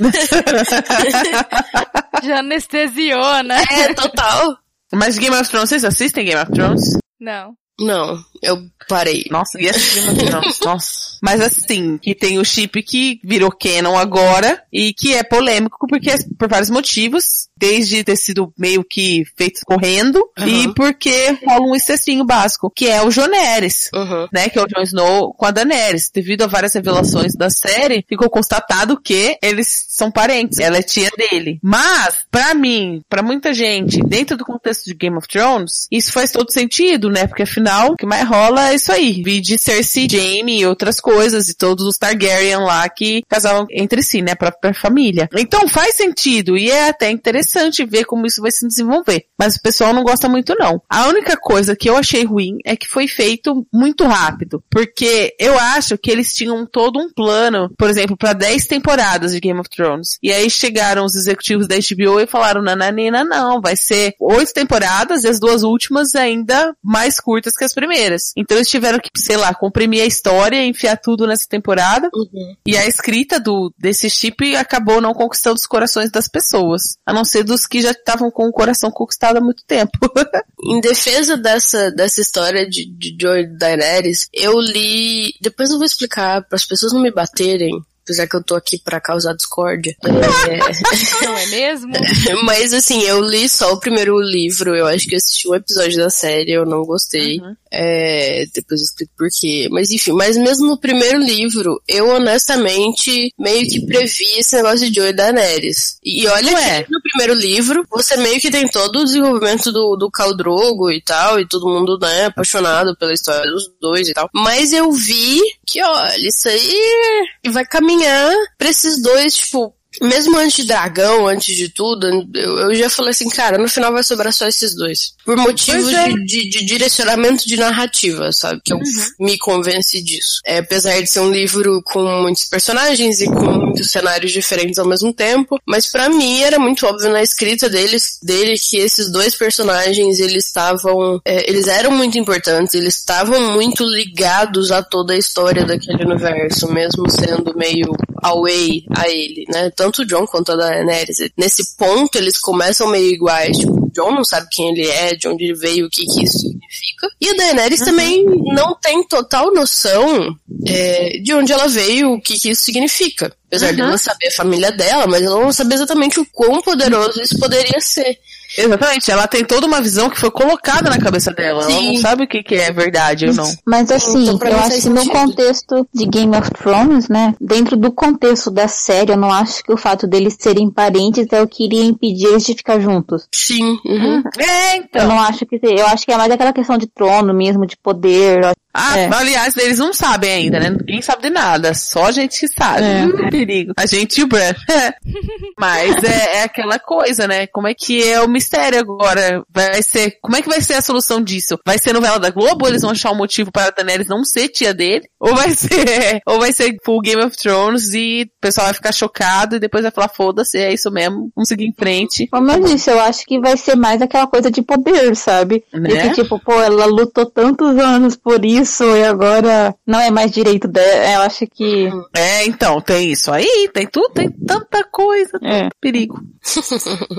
A: Já anestesiou, né?
B: é, total.
G: Mas Game of Thrones, vocês assistem Game of Thrones?
A: Não.
B: Não, eu parei.
G: Nossa, e Thrones, nossa. Mas assim, que tem o chip que virou canon agora e que é polêmico porque por vários motivos, desde ter sido meio que feito correndo e
B: Uhum.
G: porque rola um excessinho básico, que é o Joneres.
B: Uhum.
G: Né, que é o Jon Snow com a Daenerys. Devido a várias revelações da série, ficou constatado que eles são parentes. Ela é tia dele. Mas, pra mim, pra muita gente, dentro do contexto de Game of Thrones, isso faz todo sentido, né? Porque afinal, o que mais rola é isso aí. Vi de Cersei, Jaime e outras coisas, e todos os Targaryen lá que casavam entre si, né? Pra própria família. Então faz sentido, e é até interessante ver como isso vai se desenvolver. Mas o pessoal não gosta muito não. A única coisa que eu achei ruim é que foi feito muito rápido. Porque eu acho que eles tinham todo um plano, por exemplo, para 10 temporadas de Game of Thrones. E aí chegaram os executivos da HBO e falaram, nananina, não, vai ser oito temporadas e as duas últimas ainda mais curtas que as primeiras. Então eles tiveram que, sei lá, comprimir a história, enfiar tudo nessa temporada.
B: Uhum.
G: E a escrita do, desse chip acabou não conquistando os corações das pessoas. A não ser dos que já estavam com o coração conquistado há muito tempo.
B: Em defesa dessa, dessa história de, de Joy Daenerys, eu li. Depois eu vou explicar para as pessoas não me baterem. Apesar que eu tô aqui pra causar discórdia. É,
A: Não é mesmo?
B: Mas assim, eu li só o primeiro livro, eu acho que eu assisti um episódio da série, eu não gostei. É, depois eu explico por quê. Mas enfim, mas mesmo no primeiro livro, eu honestamente meio que previ esse negócio de Joe e Daenerys. E olha
G: Ué.
B: que no primeiro livro, você meio que tem todo o desenvolvimento do, do Khal Drogo e tal, e todo mundo, né, apaixonado pela história dos dois e tal. Mas eu vi que, olha, isso aí vai caminhar pra esses dois, tipo, mesmo antes de Dragão, antes de tudo, eu, eu já falei assim, cara, no final vai sobrar só esses dois. Por motivos
G: é.
B: de, de- de direcionamento de narrativa, sabe? Que eu me convenci disso. É, apesar de ser um livro com muitos personagens e com muitos cenários diferentes ao mesmo tempo, mas pra mim era muito óbvio na escrita deles, dele que esses dois personagens, eles estavam, é, eles eram muito importantes, eles estavam muito ligados a toda a história daquele universo, mesmo sendo meio away a ele, né? Tanto o John quanto a Daenerys. Nesse ponto, eles começam meio iguais. Tipo, o John não sabe quem ele é, de onde ele veio, o que, que isso significa. E a Daenerys também não tem total noção é, de onde ela veio, o que, que isso significa. Apesar de ela saber a família dela, mas ela não sabe exatamente o quão poderoso isso poderia ser.
G: Exatamente, ela tem toda uma visão que foi colocada na cabeça dela. Ela não
B: Sim.
G: sabe o que, que é verdade ou não.
C: Mas assim,
B: Então,
C: eu acho que no contexto de Game of Thrones, né? Dentro do contexto da série, eu não acho que o fato deles serem parentes é o que iria impedir eles de ficar juntos.
B: Sim. uhum.
G: É,
C: Eu
G: então.
C: não acho que. Eu acho que é mais aquela questão de trono mesmo, de poder.
G: Ah,
C: É.
G: aliás, eles não sabem ainda, né? Ninguém sabe de nada. Só a gente que sabe.
C: É.
G: Hum, perigo. A gente e o Bran. Mas é, é aquela coisa, né? Como é que é o mistério agora? Vai ser. Como é que vai ser a solução disso? Vai ser novela da Globo? Ou eles vão achar um motivo para a Daenerys não ser tia dele? Ou vai ser. Ou vai ser full Game of Thrones e o pessoal vai ficar chocado e depois vai falar, foda-se, é isso mesmo, vamos seguir em frente.
C: Como eu disse, eu acho que vai ser mais aquela coisa de poder, sabe?
G: Né?
C: De que, tipo, pô, ela lutou tantos anos por isso e agora não é mais direito dela. Eu acho que.
G: É, então, tem isso aí, tem tudo, tem tanta coisa,
C: É.
G: perigo.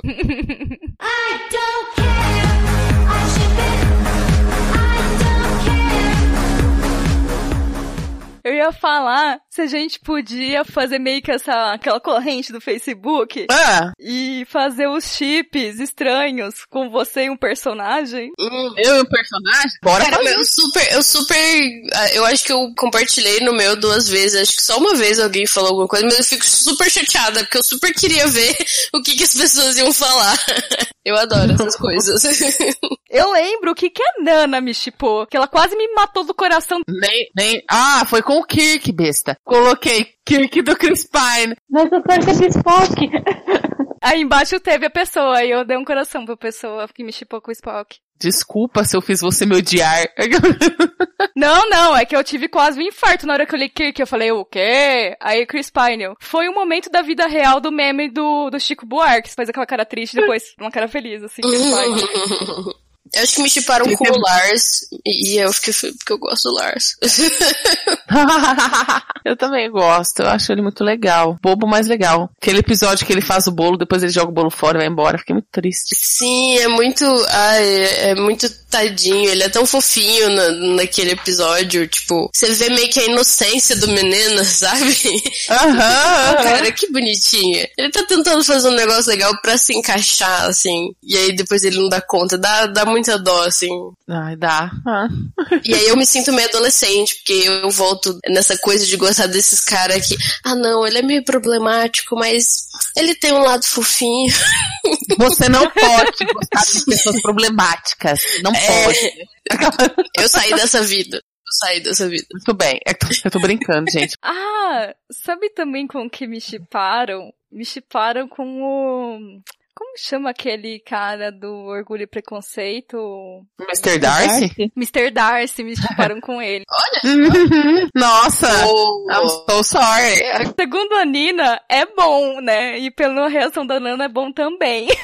H: I don't care.
A: Eu ia falar se a gente podia fazer meio que essa, aquela corrente do Facebook
G: Ah,
A: e fazer os chips estranhos com você e um personagem.
B: Hum.
G: eu e o personagem? Bora
B: Cara,
G: fazer.
B: eu super, eu super, ah, eu acho que eu compartilhei no meu duas vezes, acho que só uma vez alguém falou alguma coisa, mas eu fico super chateada, porque eu super queria ver o que, que as pessoas iam falar. Eu adoro essas coisas.
A: Eu lembro o que, que a Nana me chipou, que ela quase me matou do coração.
G: Nem, nem... Ah, foi com o Kirk, besta. Coloquei Kirk do Chris Pine.
C: Mas eu quero que esse Spock.
A: Aí embaixo teve a pessoa e eu dei um coração pra pessoa que me chipou com o Spock.
G: Desculpa se eu fiz você me odiar.
A: Não, não, é que eu tive quase um infarto na hora que eu li Kirk. Eu falei, o quê? Aí Chris Pine. Foi um momento da vida real do meme do, do Chico Buarque. que faz aquela cara triste e depois uma cara feliz, assim. Chris Pine.
B: Eu acho que me chiparam com o Lars, e eu fiquei porque eu gosto do Lars.
G: eu também gosto, eu acho ele muito legal. Bobo, mas legal. Aquele episódio que ele faz o bolo, depois ele joga o bolo fora e vai embora. Fiquei muito triste.
B: Sim, é muito. Ai, é, é muito tadinho. Ele é tão fofinho na, naquele episódio. Tipo, você vê meio que a inocência do menino, sabe?
G: Aham.
B: Cara, que bonitinho. Ele tá tentando fazer um negócio legal pra se encaixar, assim. E aí depois ele não dá conta. Dá, dá muita dó, assim.
G: Ai, dá. Ah.
B: E aí eu me sinto meio adolescente, porque eu volto nessa coisa de gostar desses caras que, ah não, ele é meio problemático, mas ele tem um lado fofinho.
G: Você não pode gostar de pessoas problemáticas. Não. Pode.
B: Eu saí dessa vida. Eu saí dessa vida.
G: Muito bem. Eu tô, eu tô brincando, gente.
A: Ah, sabe também com que me chiparam? Me chiparam com o... Como chama aquele cara do Orgulho e Preconceito?
G: Mr. Darcy?
A: Mr. Darcy, me chiparam com ele.
G: Uhum. Nossa. I'm
B: Oh,
G: so sorry.
A: Segundo a Nina, é bom, né? E pela reação da Nana, é bom também.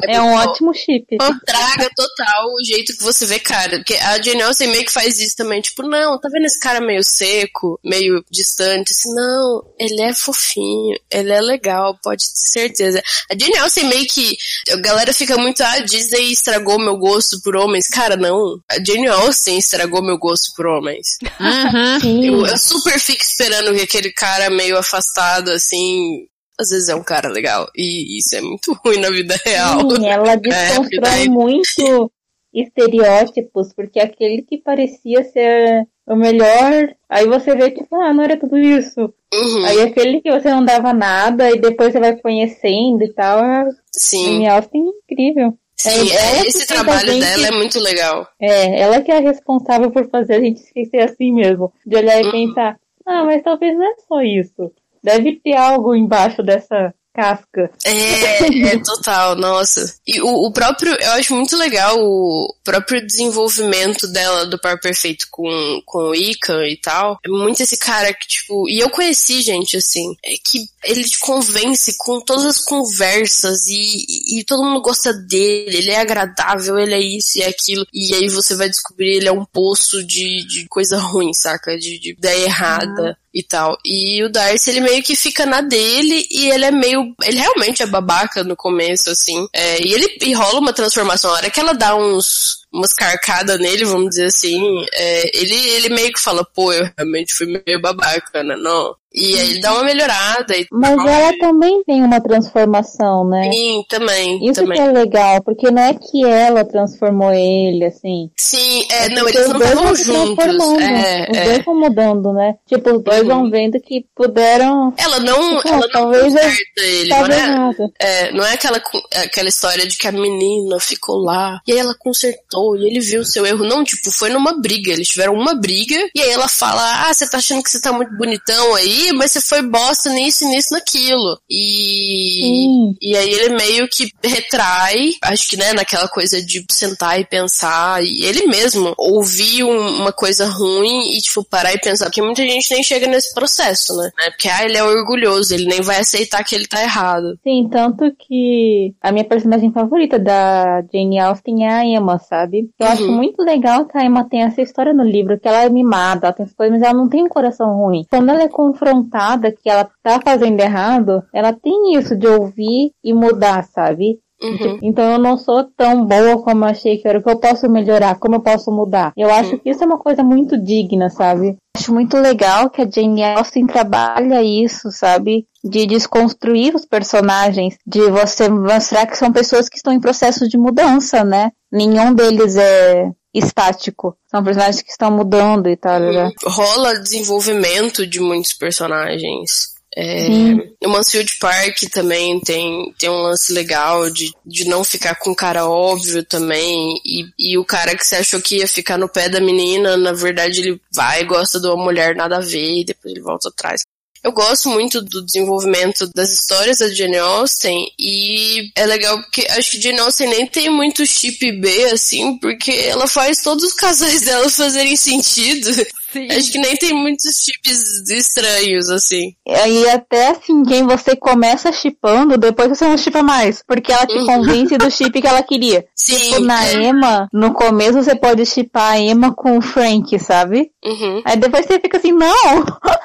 C: É um ótimo chip.
B: traga total o jeito que você vê cara. Porque a Jane Austen meio que faz isso também. Tipo, não, tá vendo esse cara meio seco, meio distante? Assim, não, ele é fofinho, ele é legal, pode ter certeza. A Jane Austen meio que. A galera fica muito, ah, Disney estragou meu gosto por homens. Cara, não. A Jane Austen estragou meu gosto por homens.
G: Uhum.
B: Eu, eu super fico esperando que aquele cara meio afastado, assim. Às vezes é um cara legal. E isso é muito ruim na vida real.
C: Sim, ela
B: É,
C: desconstrói
B: daí-
C: muito estereótipos, porque aquele que parecia ser o melhor, aí você vê que, ah, não era tudo isso.
B: Uhum,
C: Aí aquele que você não dava nada, e depois você vai conhecendo e tal, a
B: sim.
C: Amy Austin é incrível.
B: Sim,
C: É,
B: é, esse trabalho
C: gente-
B: dela é muito legal.
C: É, ela que é responsável por fazer a gente esquecer assim mesmo. De olhar e
B: Uhum.
C: pensar, ah, mas talvez não é só isso. Deve ter algo embaixo dessa casca.
B: É, é total, nossa. E o, o próprio, eu acho muito legal o próprio desenvolvimento dela do par perfeito com, com o Ikan e tal. É muito esse cara que, tipo, e eu conheci gente assim, é que ele te convence com todas as conversas e, e, e todo mundo gosta dele, ele é agradável, ele é isso e é aquilo. E aí você vai descobrir ele é um poço de, de coisa ruim, saca? De, de ideia errada e tal. E o Darcy, ele meio que fica na dele e ele é meio. Ele realmente é babaca no começo, assim. É, e ele e rola uma transformação. A hora que ela dá uns. Umas carcadas nele, vamos dizer assim, é, ele, ele meio que fala, pô, eu realmente fui meio babaca, né? Não. E aí ele dá uma melhorada e
C: Mas ela também tem uma transformação, né?
B: Sim, também.
C: Isso
B: também.
C: que é legal, porque não é que ela transformou ele, assim.
B: Sim, é, não,
C: Porque
B: eles não
C: vão
B: juntos. É,
C: os
B: é.
C: dois vão mudando, né? Tipo, os dois
B: Uhum.
C: vão vendo que puderam
B: Ela não,
C: Tipo,
B: ela não
C: talvez eu
B: conserta ele, não é? É, não é aquela, cu- aquela história de que a menina ficou lá e aí ela consertou e ele viu o seu erro. Não, tipo, foi numa briga. Eles tiveram uma briga e aí ela fala: Ah, você tá achando que você tá muito bonitão aí, mas você foi bosta nisso, nisso, naquilo. E.
C: Sim.
B: E aí ele meio que retrai, acho que, né, naquela coisa de sentar e pensar, e ele mesmo ouvir um- uma coisa ruim e, tipo, parar e pensar, porque muita gente nem chega nesse processo, né? né? Porque, ah, ele é orgulhoso, ele nem vai aceitar que ele tá errado.
C: Sim, tanto que a minha personagem favorita da Jane Austen é a Emma, sabe? Eu
B: Uhum.
C: acho muito legal que a Emma tem essa história no livro, que ela é mimada, ela tem essas coisas, mas ela não tem um coração ruim. Quando ela é confrontada que ela tá fazendo errado, ela tem isso de ouvir e mudar, sabe?
B: Uhum.
C: Então eu não sou tão boa como eu achei que era. O que eu posso melhorar? Como eu posso mudar? Eu acho que isso é uma coisa muito digna, sabe? Acho muito legal que a Jane Austen trabalha isso, sabe? De desconstruir os personagens, de você mostrar que são pessoas que estão em processo de mudança, né? Nenhum deles é estático. São personagens que estão mudando e tal, né?
B: Rola desenvolvimento de muitos personagens. É,
C: Sim.
B: o Mansfield Park também tem, tem um lance legal de, de não ficar com cara óbvio também. E, e o cara que você achou que ia ficar no pé da menina, na verdade ele vai e gosta de uma mulher nada a ver e depois ele volta atrás. Eu gosto muito do desenvolvimento das histórias da Jane Austen e é legal porque acho que Jane Austen nem tem muito chip B assim, porque ela faz todos os casais dela fazerem sentido.
A: Sim.
B: Acho que nem tem muitos chips estranhos assim.
C: E até assim, quem você começa chipando, depois você não chipa mais. Porque ela te convence do chip que ela queria.
B: Sim.
C: Tipo, na. Emma, no começo você pode chipar a Emma com o Frank, sabe?
B: Uhum.
C: Aí depois você fica assim, não!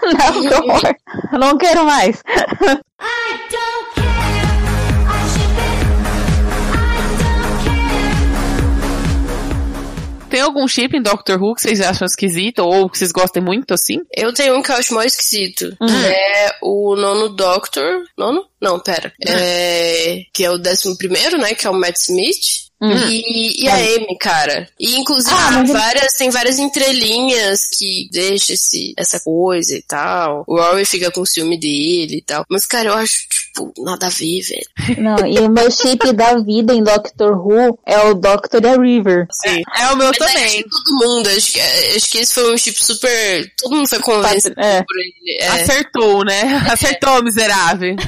C: Não, que horror! Eu não quero mais.
H: I don't
G: Tem algum chip em Doctor Who que vocês acham esquisito ou que vocês gostem muito assim?
B: Eu tenho um que eu acho mais esquisito.
C: Hum.
B: É o nono Doctor. Nono? Não, pera. É, que é o décimo primeiro, né? Que é o Matt Smith. E, e a Amy, cara. E inclusive
C: Ah,
B: várias, tem várias entrelinhas que deixa esse, essa coisa e tal. O Rory fica com ciúme dele e tal. Mas, cara, eu acho, tipo, nada a ver, velho.
C: Não, e o meu chip da vida em Doctor Who é o Doctor e a River.
B: Assim.
G: É o meu
B: Mas acho
G: também.
B: que todo mundo, acho que, acho que esse foi um chip super. Todo mundo foi convencido
C: É.
B: por ele. É.
G: Acertou, né? Acertou, miserável.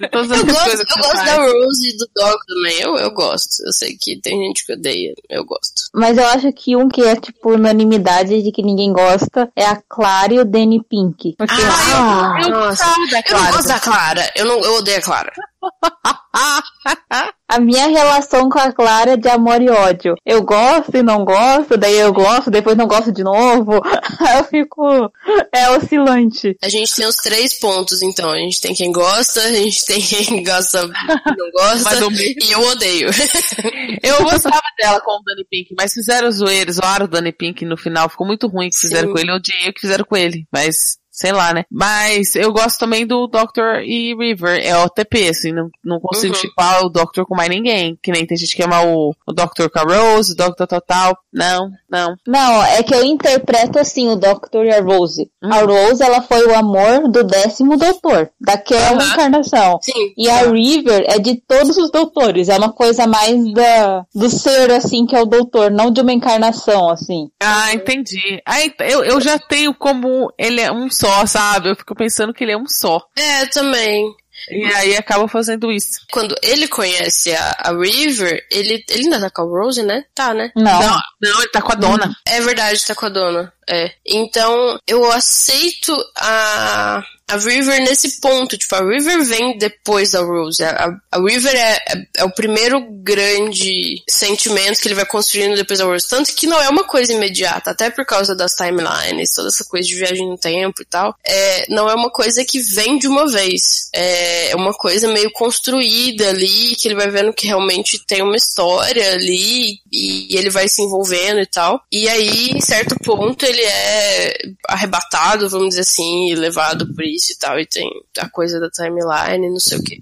B: Eu gosto, eu gosto da Rose e do Doc também. Eu, eu gosto. Eu sei que tem gente que odeia. Eu gosto.
C: Mas eu acho que um que é, tipo, unanimidade de que ninguém gosta é a Clara e o Danny Pink. Porque, ah,
G: Eu
B: Nossa.
G: gostava da
B: Eu não
G: Clara.
B: gosto da Clara. Eu, não, eu odeio a Clara.
C: a minha relação com a Clara é de amor e ódio. Eu gosto e não gosto, daí eu gosto, depois não gosto de novo. Aí eu fico, é oscilante.
B: A gente tem os três pontos, então. A gente tem quem gosta, a gente tem quem gosta e não gosta. E eu odeio.
G: Eu gostava dela com o Danny Pink, mas fizeram zoeiro, zoaram o Danny Pink no final. Ficou muito ruim o que fizeram
B: Sim.
G: com ele. Eu odiei o que fizeram com ele, mas sei lá, né? Mas eu gosto também do Doctor e River. É OTP, assim, não, não consigo
B: Uhum.
G: chipar o Doctor com mais ninguém. Que nem tem gente que ama o, o Doctor com a Rose, o Doctor Total. Não, não.
C: Não, é que eu interpreto assim o Doctor e a Rose.
B: Hum.
C: A Rose, ela foi o amor do décimo doutor, daquela
B: Aham.
C: encarnação.
B: Sim.
C: E a River é de todos os doutores, é uma coisa mais da, do ser, assim, que é o doutor, não de uma encarnação, assim.
G: Ah, entendi. Ent- eu, eu já tenho como ele é um só, sabe? Eu fico pensando que ele é um só.
B: É, também.
G: E aí acaba fazendo isso.
B: Quando ele conhece a, a River, ele, ele ainda tá com a Rose, né? Tá, né?
C: Não.
G: Não, não, ele tá com a dona.
B: É verdade, tá com a dona. É. Então, eu aceito a, a River nesse ponto. Tipo, a River vem depois da Rose. A, a- River é, é, é o primeiro grande sentimento que ele vai construindo depois da Rose. Tanto que não é uma coisa imediata, até por causa das timelines, toda essa coisa de viagem no tempo e tal. É, não é uma coisa que vem de uma vez. É, é uma coisa meio construída ali, que ele vai vendo que realmente tem uma história ali e, e ele vai se envolvendo e tal. E aí, em certo ponto, ele é arrebatado, vamos dizer assim, levado por isso e tal. E tem a coisa da timeline, não sei o quê.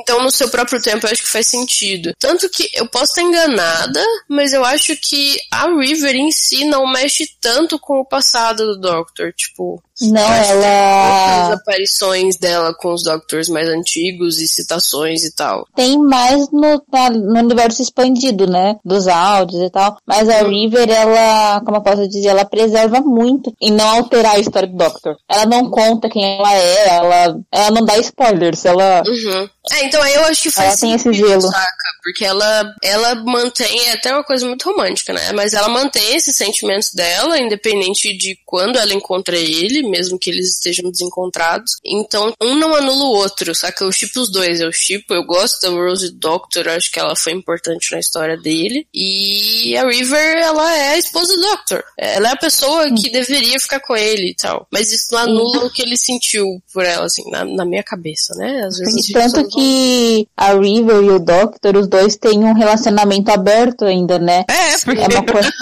B: Então, no seu próprio tempo, eu acho que faz sentido. Tanto que eu posso estar enganada, mas eu acho que a River em si não mexe tanto com o passado do Doctor. Tipo,
C: Não, ela
B: outras aparições dela com os Doctors mais antigos e citações e tal.
C: tem mais no, na- no universo expandido, né? Dos áudios e tal. Mas a River, ela, como eu posso dizer, ela preserva muito em não alterar a história do Doctor. Ela não conta quem ela é, ela, ela não dá spoilers, ela.
B: Uhum. É, então eu acho que faz
C: Ela tem esse
B: sentido,
C: gelo.
B: saca? Porque ela, ela mantém, é até uma coisa muito romântica, né? Mas ela mantém esses sentimentos dela, independente de quando ela encontra ele, mesmo que eles estejam desencontrados. Então, um não anula o outro, saca? Eu chipo os dois, eu chipo, eu gosto da Rose Doctor, acho que ela foi importante na história dele. E a River, ela é a esposa do Doctor. Ela é a pessoa que deveria ficar com ele e tal. Mas isso não anula o que ele sentiu por ela, assim, na, na minha cabeça, né? Às vezes
C: tanto
B: pessoas
C: que a River e o Doctor, os dois têm um relacionamento aberto ainda, né?
G: É, porque
C: É uma coisa.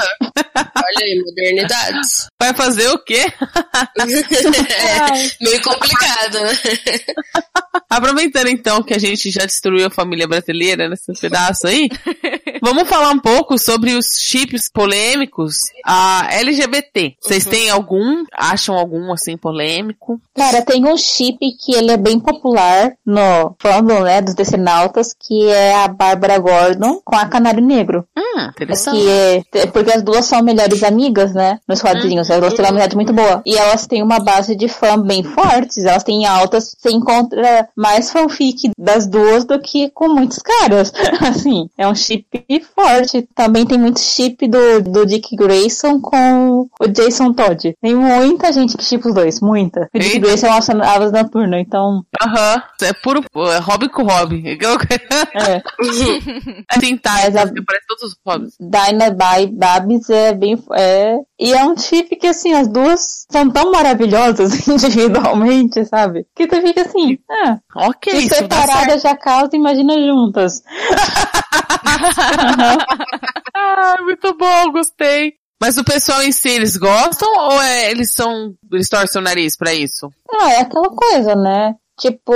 B: Olha aí, modernidades.
G: vai fazer o quê?
B: é, meio complicado, né?
G: Aproveitando então que a gente já destruiu a família brasileira nesse pedaço aí, vamos falar um pouco sobre os chips polêmicos a LGBT. Vocês têm algum? Acham algum assim polêmico?
C: Cara, tem um chip que ele é bem popular no fandom, né, dos decenautas, que é a Bárbara Gordon com a Canário Negro.
G: Hum, interessante.
C: É, é porque as duas são melhores amigas, né? Nos quadrinhos. Elas têm uma amizade muito boa. E elas têm uma base de fã bem fortes. Elas têm altas. Você encontra mais fanfic das duas do que com muitos caras. Assim, é um chip forte. Também tem muito chip do, do Dick Grayson com o Jason Todd. Tem muita gente que chipa os dois. Muita. O Dick. Grayson é uma asa noturna, então.
G: Aham, é puro é hobby com hobby.
C: É.
G: É tentar,
C: Mas a-
G: parece todos os hobbies.
C: Dinah by Babs é bem. É, e é um chip que, assim, as duas são tão maravilhosas individualmente, sabe? Que tu fica assim, ah,
G: Ok,
C: se separadas já causa, imagina juntas.
G: Ah, muito bom, gostei. Mas o pessoal em si, eles gostam ou é, eles são, eles torcem o nariz pra isso?
C: Ah, é aquela coisa, né? Tipo,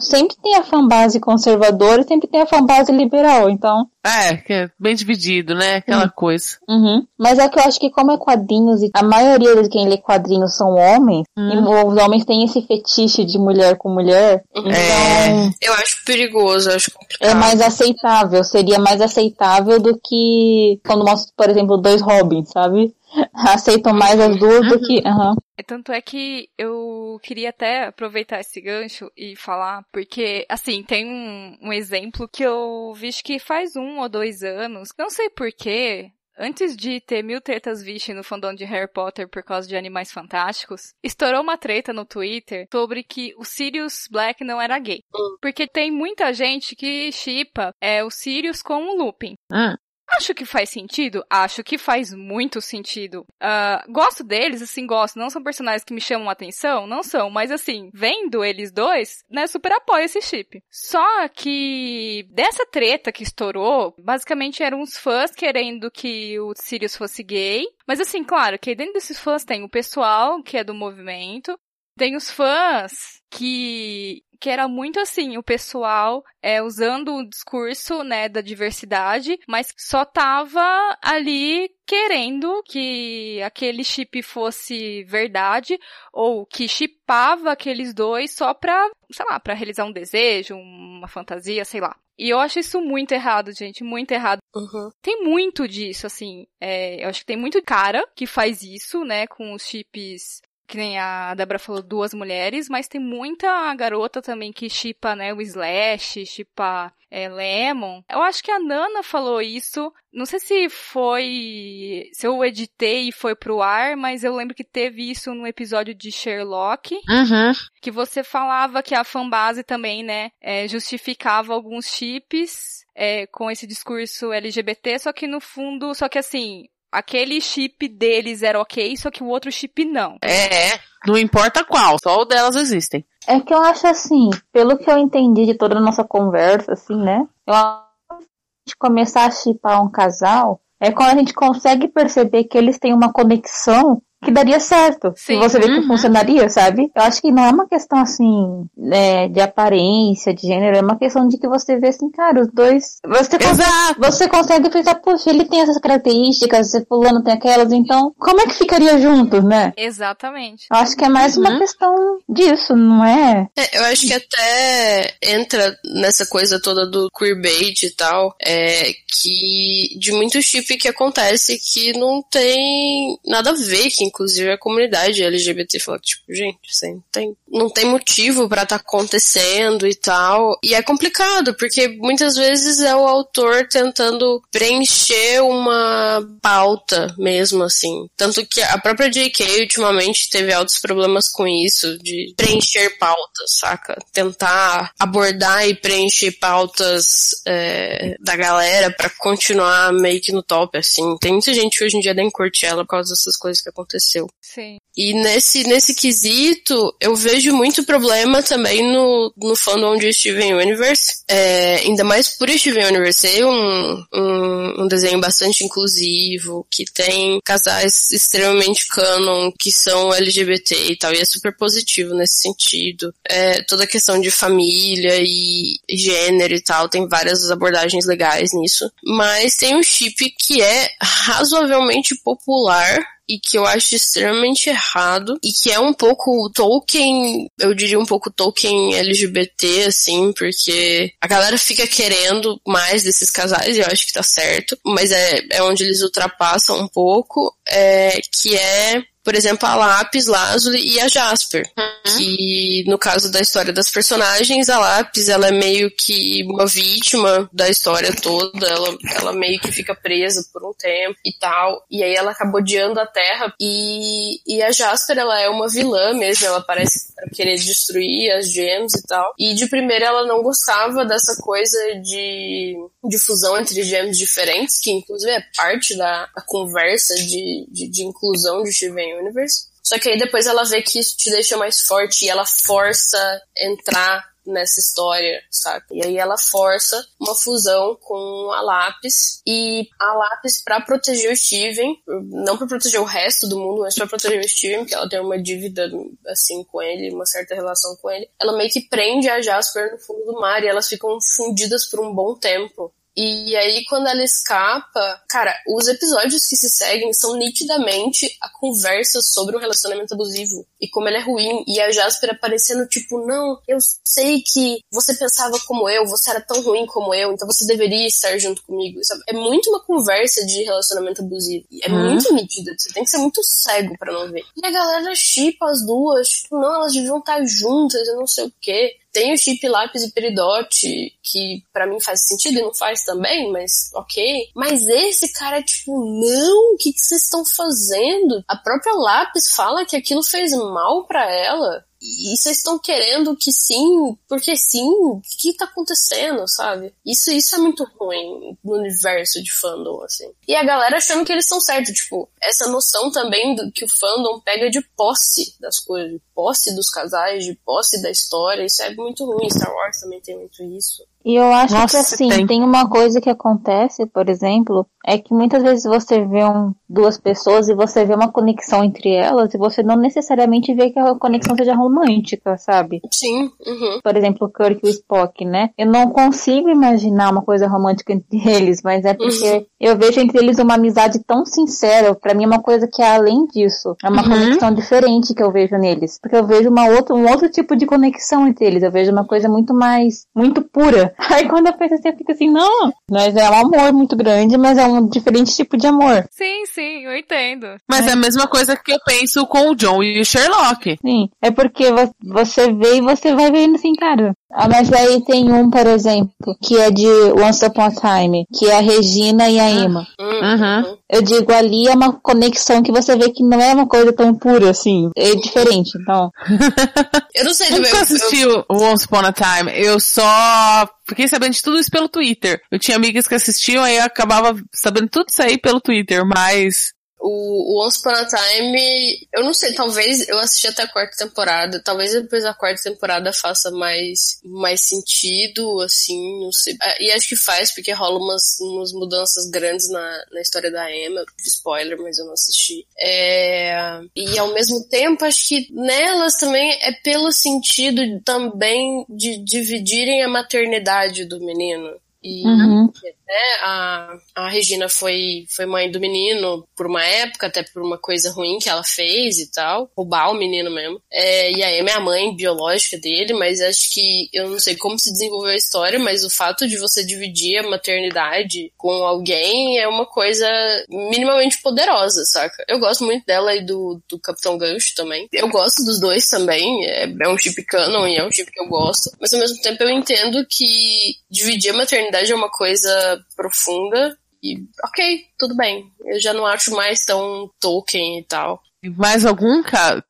C: sempre tem a fanbase conservadora e sempre tem a fanbase liberal, então.
G: É, que é bem dividido, né? Aquela
C: Hum.
G: coisa.
C: Uhum. Mas é que eu acho que como é quadrinhos e a maioria de quem lê quadrinhos são homens,
G: Hum.
C: e os homens têm esse fetiche de mulher com mulher, então
G: É.
B: Eu acho perigoso, eu acho complicado.
C: é mais aceitável, seria mais aceitável do que quando mostra, por exemplo, dois Robins, sabe? Aceitam mais as duas do que. aham.
A: É, Tanto é que eu queria até aproveitar esse gancho e falar, porque, assim, tem um, um exemplo que eu vi que faz um ou dois anos, não sei porquê, antes de ter mil tretas vixe no fandom de Harry Potter por causa de Animais Fantásticos, estourou uma treta no Twitter sobre que o Sirius Black não era gay. Porque tem muita gente que chipa é, o Sirius com o Lupin.
G: Hum.
A: Acho que faz sentido? Acho que faz muito sentido. Ah, gosto deles, assim, gosto. Não são personagens que me chamam a atenção? Não são, mas assim, vendo eles dois, né, super apoio esse chip. Só que dessa treta que estourou, basicamente eram os fãs querendo que o Sirius fosse gay. Mas assim, claro, que dentro desses fãs tem o pessoal que é do movimento, tem os fãs que que era muito assim, o pessoal é, usando o discurso, né, da diversidade, mas só tava ali querendo que aquele chip fosse verdade, ou que chipava aqueles dois só pra, sei lá, pra realizar um desejo, uma fantasia, sei lá. E eu acho isso muito errado, gente, muito errado.
B: Uhum.
A: Tem muito disso, assim. é, eu acho que tem muito cara que faz isso, né, com os chips que nem a Débora falou, duas mulheres, mas tem muita garota também que chipa, né, o Slash, chipa é, Lemon. Eu acho que a Nana falou isso. Não sei se foi. Se eu editei e foi pro ar, mas eu lembro que teve isso no episódio de Sherlock
G: Uhum.
A: que você falava que a fanbase também, né, é, justificava alguns chips é, com esse discurso LGBT, só que no fundo, só que assim, aquele chip deles era ok, só que o outro chip não.
G: É, não importa qual, só o delas existem.
C: É que eu acho assim, pelo que eu entendi de toda a nossa conversa, assim, né? Eu acho que a gente começar a chipar um casal é quando a gente consegue perceber que eles têm uma conexão que que daria certo. Se
A: Sim.
C: você vê que
B: Uhum.
C: funcionaria, sabe? Eu acho que não é uma questão assim, né, de aparência, de gênero, é uma questão de que você vê assim, cara, os dois. Você consegue,
G: Exato.
C: você consegue pensar, poxa, ele tem essas características, fulano tem aquelas, então como é que ficaria juntos, né?
A: Exatamente.
C: Eu acho que é mais uma
B: Uhum.
C: questão disso, não é?
B: É, eu acho que até entra nessa coisa toda do queerbait e tal, é que de muito chip que acontece que não tem nada a ver, que inclusive a comunidade LGBT fala que, tipo, gente, aí não tem, não tem motivo pra tá acontecendo e tal. E é complicado, porque muitas vezes é o autor tentando preencher uma pauta mesmo, assim. Tanto que a própria J.K. ultimamente teve altos problemas com isso, de preencher pautas, saca? Tentar abordar e preencher pautas é, da galera pra continuar meio que no top, assim. Tem muita gente que hoje em dia nem curte ela por causa dessas coisas que aconteceu.
A: Sim.
B: E nesse, nesse quesito, eu vejo muito problema também no, no fandom de Steven Universe. É, ainda mais por Steven Universe ser um, um, um desenho bastante inclusivo, que tem casais extremamente canon, que são LGBT e tal, e é super positivo nesse sentido. É, toda a questão de família e gênero e tal, tem várias abordagens legais nisso. Mas tem um chip que é razoavelmente popular e que eu acho extremamente errado e que é um pouco Tolkien, eu diria um pouco Tolkien LGBT, assim, porque a galera fica querendo mais desses casais e eu acho que tá certo, mas é, é onde eles ultrapassam um pouco, é, que é por exemplo, a Lápis, Lazuli e a Jasper. Que, no caso da história das personagens, a Lápis, ela é meio que uma vítima da história toda. Ela, ela meio que fica presa por um tempo e tal. E aí ela acaba odiando a Terra. E, e a Jasper, ela é uma vilã mesmo. Ela parece querer destruir as gems e tal. E de primeira ela não gostava dessa coisa de, de fusão entre gems diferentes, que inclusive é parte da, da conversa de, de, de inclusão de Steven Universe. Só que aí depois ela vê que isso te deixa mais forte e ela força entrar nessa história, saca? E aí ela força uma fusão com a Lápis e a Lápis pra proteger o Steven, não pra proteger o resto do mundo, mas pra proteger o Steven, porque ela tem uma dívida assim com ele, uma certa relação com ele. Ela meio que prende a Jasper no fundo do mar e elas ficam fundidas por um bom tempo. E aí, quando ela escapa, cara, os episódios que se seguem são nitidamente a conversa sobre um relacionamento abusivo e como ele é ruim. E a Jasper aparecendo, tipo, não, eu sei que você pensava como eu, você era tão ruim como eu, então você deveria estar junto comigo. Sabe? É muito uma conversa de relacionamento abusivo. E É
G: Uhum.
B: muito nítida, você tem que ser muito cego pra não ver. E a galera chipa as duas, tipo, não, elas deviam estar juntas, eu não sei o quê. Tem o chip lápis e peridote, que pra mim faz sentido e não faz também, mas ok. Mas esse cara é tipo, não, o que vocês estão fazendo? A própria lápis fala que aquilo fez mal pra ela. E vocês estão querendo que sim, porque sim, o que tá acontecendo, sabe? Isso, isso é muito ruim no universo de fandom, assim. E a galera achando que eles estão certos, tipo, essa noção também do que o fandom pega de posse das coisas, de posse dos casais, de posse da história, isso é muito ruim. Star Wars também tem muito isso.
C: E eu acho
G: Nossa,
C: que assim,
G: tem.
C: tem. uma coisa que acontece, por exemplo, é que muitas vezes você vê um, duas pessoas e você vê uma conexão entre elas e você não necessariamente vê que a conexão seja romântica, sabe?
B: Sim, uhum.
C: Por exemplo, o Kirk e o Spock, né? Eu não consigo imaginar uma coisa romântica entre eles, mas é porque eu vejo entre eles uma amizade tão sincera. Pra mim é uma coisa que é além disso. É uma
G: Uhum.
C: conexão diferente que eu vejo neles. Porque eu vejo uma outra, um outro tipo de conexão entre eles. Eu vejo uma coisa muito mais, muito pura. Aí quando eu penso assim, eu fico assim, não. Mas é um amor muito grande, mas é um diferente tipo de amor.
A: Sim, sim, eu entendo.
G: Mas é a mesma coisa que eu penso com o John e o Sherlock.
C: Sim, é porque vo- você vê e você vai vendo assim, cara. Ah, mas aí tem um, por exemplo, que é de Once Upon a Time, que é a Regina e a Emma.
G: Uhum.
C: Eu digo, ali é uma conexão que você vê que não é uma coisa tão pura assim. É diferente, então.
B: Eu não sei,
G: Eu
B: eu,
G: nunca
B: eu,
G: assisti o Once Upon a Time. Eu só fiquei sabendo de tudo isso pelo Twitter. Eu tinha amigas que assistiam, aí eu acabava sabendo tudo isso aí pelo Twitter, mas...
B: o O, Once Upon a Time, eu não sei, talvez eu assisti até a quarta temporada, talvez depois da quarta temporada faça mais, mais sentido, assim, não sei. Ah, E acho que faz, porque rola umas, umas mudanças grandes na, na história da Emma, spoiler, mas eu não assisti. É, e ao mesmo tempo, acho que nelas também é pelo sentido também de dividirem a maternidade do menino. E
C: Uhum.
B: Né, a, a Regina foi, foi mãe do menino por uma época, até por uma coisa ruim que ela fez e tal, roubar o menino mesmo. É, e a Emma é a mãe biológica dele, mas acho que eu não sei como se desenvolveu a história, mas o fato de você dividir a maternidade com alguém é uma coisa minimamente poderosa, saca? Eu gosto muito dela e do, do Capitão Gancho também. Eu gosto dos dois também, é, é um chip canon e é um chip que eu gosto, mas ao mesmo tempo eu entendo que dividir a maternidade é uma coisa profunda e ok, tudo bem. Eu já não acho mais tão Tolkien e tal.
G: E Mais algum ca-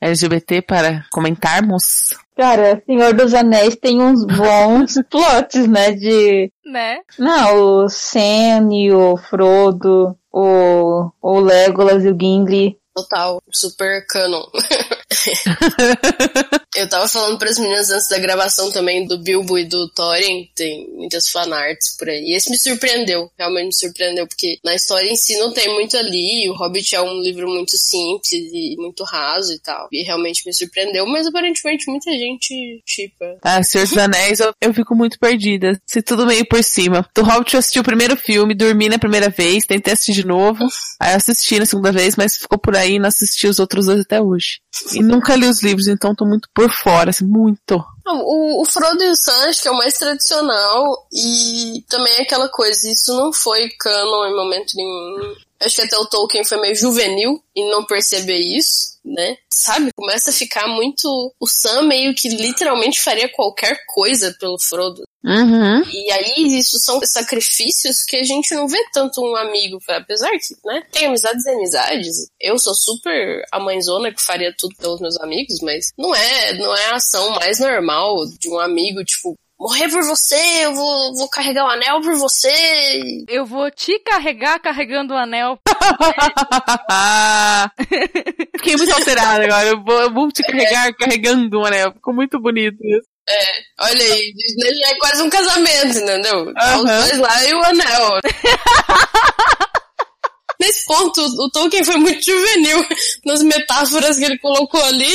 G: LGBT para comentarmos?
C: Cara, Senhor dos Anéis tem uns bons plots, né? De.
A: Né?
C: Não, o Sam e o Frodo, o, o Legolas e o Gimli.
B: Total, super canon. eu tava falando pras meninas antes da gravação também do Bilbo e do Thorin, tem muitas fanarts por aí. E esse me surpreendeu, realmente me surpreendeu, porque na história em si não tem muito ali, o Hobbit é um livro muito simples e muito raso e tal. E realmente me surpreendeu, mas aparentemente muita gente chipa.
G: Ah, Senhor dos Anéis, eu, eu fico muito perdida. Se tudo meio por cima. Do Hobbit eu assisti o primeiro filme, dormi na primeira vez, tentei assistir de novo. Aí eu assisti na segunda vez, mas ficou por aí e não assisti os outros dois até hoje. E nunca li os livros, então tô muito por fora, assim, muito.
B: O, o Frodo e o Sam acho que é o mais tradicional e também é aquela coisa, isso não foi canon em momento nenhum. Acho que até o Tolkien foi meio juvenil em não perceber isso, né? Sabe? Começa a ficar muito. O Sam meio que literalmente faria qualquer coisa pelo Frodo.
G: Uhum.
B: E aí, isso são sacrifícios que a gente não vê tanto um amigo, apesar que, né, tem amizades e amizades. Eu sou super a mãezona que faria tudo pelos meus amigos, mas não é, não é a ação mais normal de um amigo, tipo, morrer por você, eu vou, vou carregar o anel por você.
A: Eu vou te carregar carregando o anel.
G: Fiquei muito alterada agora. Eu vou, eu vou te carregar carregando um anel. Ficou muito bonito isso.
B: Olha aí, já é quase um casamento, entendeu? Tá Os dois lá e o anel. Nesse ponto, o Tolkien foi muito juvenil nas metáforas que ele colocou ali,